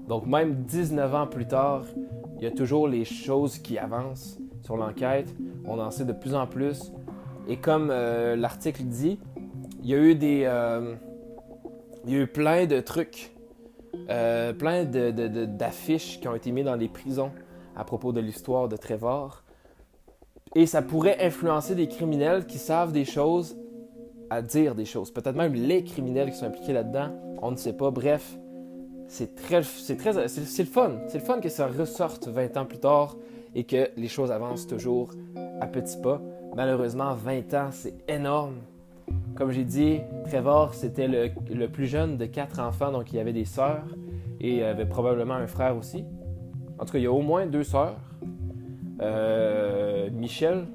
Donc même 19 ans plus tard, il y a toujours les choses qui avancent sur l'enquête. On en sait de plus en plus. Et comme euh, l'article dit, il y a eu des. Euh, il y a eu plein de trucs, euh, plein d'affiches qui ont été mises dans les prisons à propos de l'histoire de Trevor. Et ça pourrait influencer des criminels qui savent des choses à dire des choses. Peut-être même les criminels qui sont impliqués là-dedans. On ne sait pas. Bref, c'est très, c'est très, c'est, le fun. C'est le fun que ça ressorte 20 ans plus tard et que les choses avancent toujours à petits pas. Malheureusement, 20 ans, c'est énorme. Comme j'ai dit, Trevor, c'était le, plus jeune de quatre enfants, donc il avait des sœurs et il avait probablement un frère aussi. En tout cas, il y a au moins deux sœurs. Euh, Michel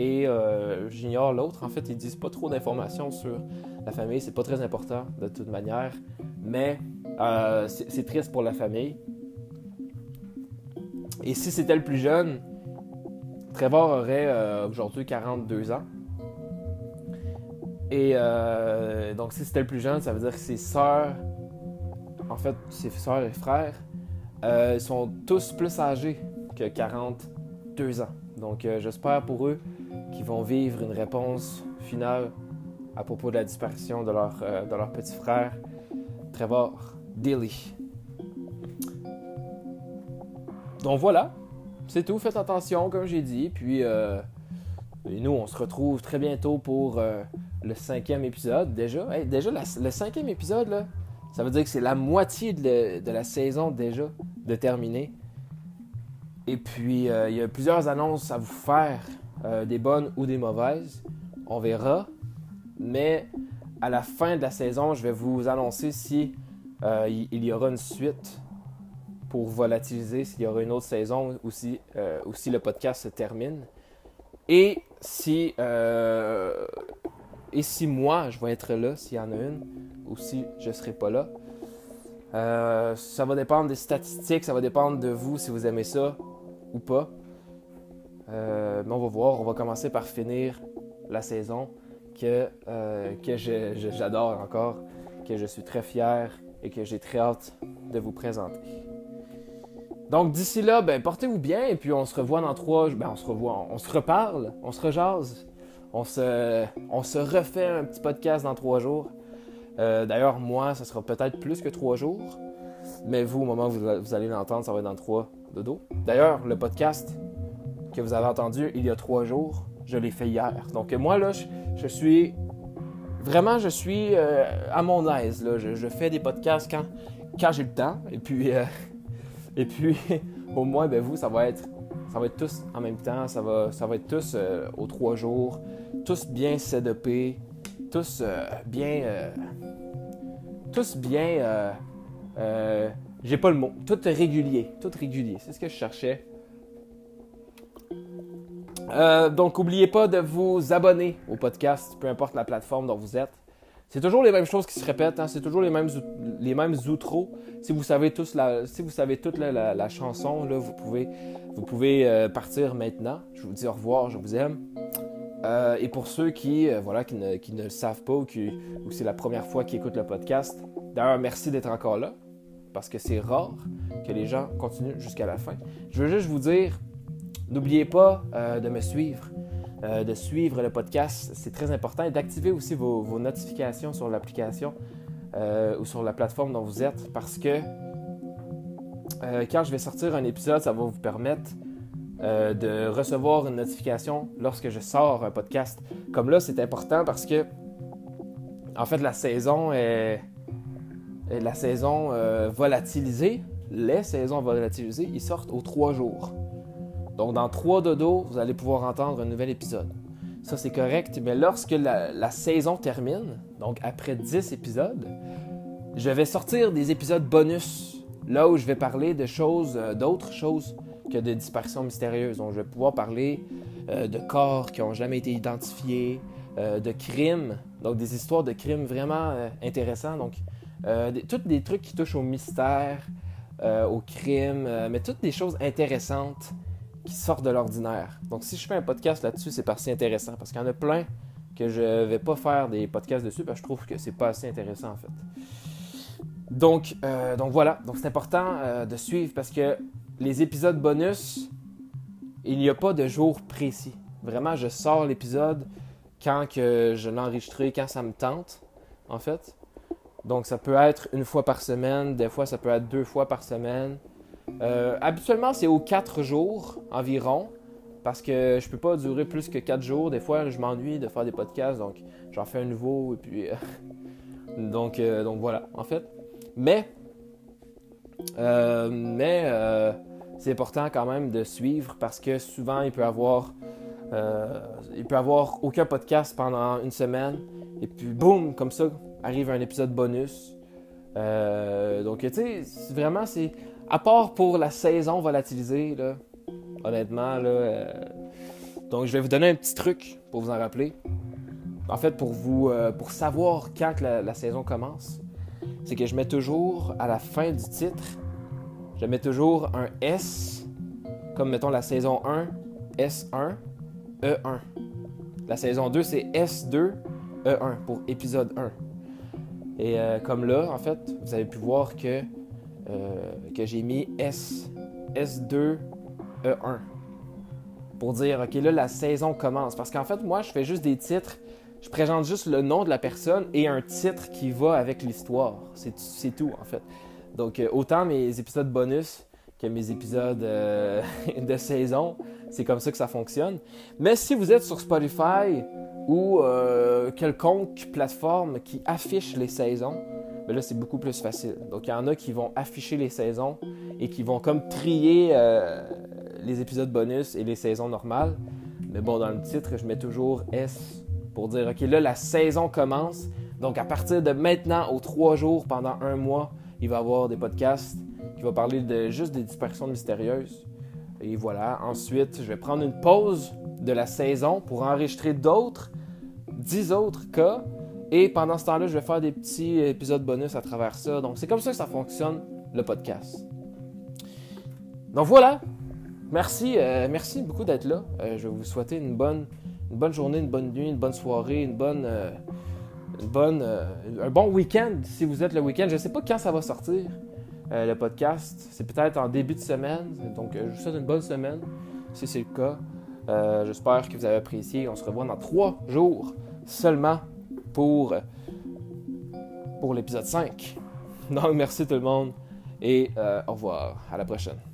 et euh, j'ignore l'autre. En fait, ils disent pas trop d'informations sur la famille. C'est pas très important de toute manière, mais euh, c'est triste pour la famille. Et si c'était le plus jeune, Trevor aurait euh, aujourd'hui 42 ans. Et donc, si c'était le plus jeune, ça veut dire que ses sœurs, en fait, ses sœurs et frères, sont tous plus âgés que 42 ans. Donc, j'espère pour eux qu'ils vont vivre une réponse finale à propos de la disparition de leur, de leur petit frère, Trevor Dilly. Donc voilà, c'est tout. Faites attention, comme j'ai dit. Puis, euh, nous, on se retrouve très bientôt pour euh, le cinquième épisode. Déjà, déjà le cinquième épisode, là, ça veut dire que c'est la moitié de, la saison déjà de terminer. Et puis, euh, il y a plusieurs annonces à vous faire, des bonnes ou des mauvaises. On verra. Mais à la fin de la saison, je vais vous annoncer si il y aura une suite pour volatiliser s'il y aura une autre saison ou si, euh, le podcast se termine. Et si, euh, et si moi, je vais être là, s'il y en a une, ou si je ne serai pas là. Euh, ça va dépendre des statistiques, ça va dépendre de vous si vous aimez ça ou pas. mais on va voir, on va commencer par finir la saison que, que j'adore encore, que je suis très fier et que j'ai très hâte de vous présenter. Donc d'ici là, ben, portez-vous bien et puis on se revoit dans trois. Ben, on se revoit, on, se reparle, on se rejase, on se, on se refait un petit podcast dans trois jours. Euh, d'ailleurs, moi, ça sera peut-être plus que trois jours, mais vous, au moment où vous, allez l'entendre, ça va être dans trois de dos. D'ailleurs, le podcast que vous avez entendu il y a trois jours, je l'ai fait hier. Donc moi, là, je, suis... Vraiment, je suis à mon aise. Je, fais des podcasts quand, quand j'ai le temps. Et puis, au moins, ben, vous, ça va être ça va être tous en même temps, ça va, ça va être tous aux trois jours, tous bien CDP, tous bien tous bien. Euh, j'ai pas le mot. Tout régulier. Tout régulier. C'est ce que je cherchais. Euh, donc, n'oubliez pas de vous abonner au podcast, peu importe la plateforme dont vous êtes. C'est toujours les mêmes choses qui se répètent, hein. c'est toujours les mêmes, les mêmes outros. Si vous savez tous la, si vous savez toute la, chanson, là, vous pouvez, vous pouvez euh, partir maintenant. Je vous dis au revoir, je vous aime. Et pour ceux qui, voilà, qui ne, le savent pas ou, qui, ou c'est la première fois qu'ils écoutent le podcast, d'ailleurs, merci d'être encore là parce que c'est rare que les gens continuent jusqu'à la fin. Je veux juste vous dire, n'oubliez pas euh, de me suivre, euh, de suivre le podcast, c'est très important, et d'activer aussi vos, notifications sur l'application euh, ou sur la plateforme dont vous êtes, parce que quand je vais sortir un épisode, ça va vous permettre de recevoir une notification lorsque je sors un podcast. Comme là, c'est important parce que, en fait, la saison est la saison euh, volatilisée, les saisons volatilisées, ils sortent aux trois jours. Donc, dans trois dodos, vous allez pouvoir entendre un nouvel épisode. Ça, c'est correct, mais lorsque la, saison termine, donc après 10 épisodes, je vais sortir des épisodes bonus, là où je vais parler de choses, euh, d'autres choses que de disparitions mystérieuses. Donc, je vais pouvoir parler euh, de corps qui n'ont jamais été identifiés, de crimes, donc des histoires de crimes vraiment intéressants. Donc, euh, des, toutes des trucs qui touchent au mystère, euh, au crime, euh, mais toutes des choses intéressantes qui sortent de l'ordinaire. Donc si je fais un podcast là-dessus, c'est pas assez intéressant parce qu'il y en a plein que je vais pas faire des podcasts dessus parce que je trouve que c'est pas assez intéressant en fait. Donc, donc voilà, donc c'est important de suivre parce que les épisodes bonus, il n'y a pas de jour précis. Vraiment, je sors l'épisode quand que je l'ai enregistré, quand ça me tente, en fait. Donc, ça peut être une fois par semaine, des fois, ça peut être deux fois par semaine. Euh, habituellement, c'est aux quatre jours environ, parce que je peux pas durer plus que quatre jours. Des fois, je m'ennuie de faire des podcasts, donc j'en fais un nouveau, et puis... Euh, donc, euh, donc voilà, en fait. Mais, mais c'est important quand même de suivre, parce que souvent, il peut avoir... il peut avoir aucun podcast pendant une semaine, et puis boum, comme ça, arrive un épisode bonus. Euh, donc, tu sais, vraiment, c'est. À part pour la saison volatilisée, là, honnêtement, là. Euh, donc, je vais vous donner un petit truc pour vous en rappeler. En fait, pour vous. Euh, pour savoir quand la, saison commence, c'est que je mets toujours à la fin du titre, je mets toujours un S, comme mettons la saison 1, S1, E1. La saison 2, c'est S2, E1 pour épisode 1. Et euh, comme là, en fait, vous avez pu voir que, euh, que j'ai mis S, S2, E1 pour dire, OK, là, la saison commence. Parce qu'en fait, moi, je fais juste des titres. Je présente juste le nom de la personne et un titre qui va avec l'histoire. C'est tout, en fait. Donc, euh, autant mes épisodes bonus que mes épisodes de saison, c'est comme ça que ça fonctionne. Mais si vous êtes sur Spotify, ou euh, quelconque plateforme qui affiche les saisons, ben là, c'est beaucoup plus facile. Donc, il y en a qui vont afficher les saisons et qui vont comme trier euh, les épisodes bonus et les saisons normales. Mais bon, dans le titre, je mets toujours S pour dire, OK, là, la saison commence. Donc, à partir de maintenant, aux trois jours, pendant un mois, il va y avoir des podcasts qui vont parler de juste des dispersions mystérieuses. Et voilà. Ensuite, je vais prendre une pause de la saison pour enregistrer d'autres 10 autres cas. Et pendant ce temps-là, je vais faire des petits épisodes bonus à travers ça. Donc, c'est comme ça que ça fonctionne, le podcast. Donc voilà. Merci, euh, merci beaucoup d'être là. Euh, je vais vous souhaiter une bonne, une bonne journée, une bonne nuit, une bonne soirée, une bonne, euh, bonne, un bon week-end si vous êtes le week-end. Je ne sais pas quand ça va sortir, le podcast. C'est peut-être en début de semaine. Donc, je vous souhaite une bonne semaine si c'est le cas. J'espère que vous avez apprécié. On se revoit dans trois jours seulement pour, pour l'épisode 5. Donc, merci tout le monde et euh, au revoir. À la prochaine.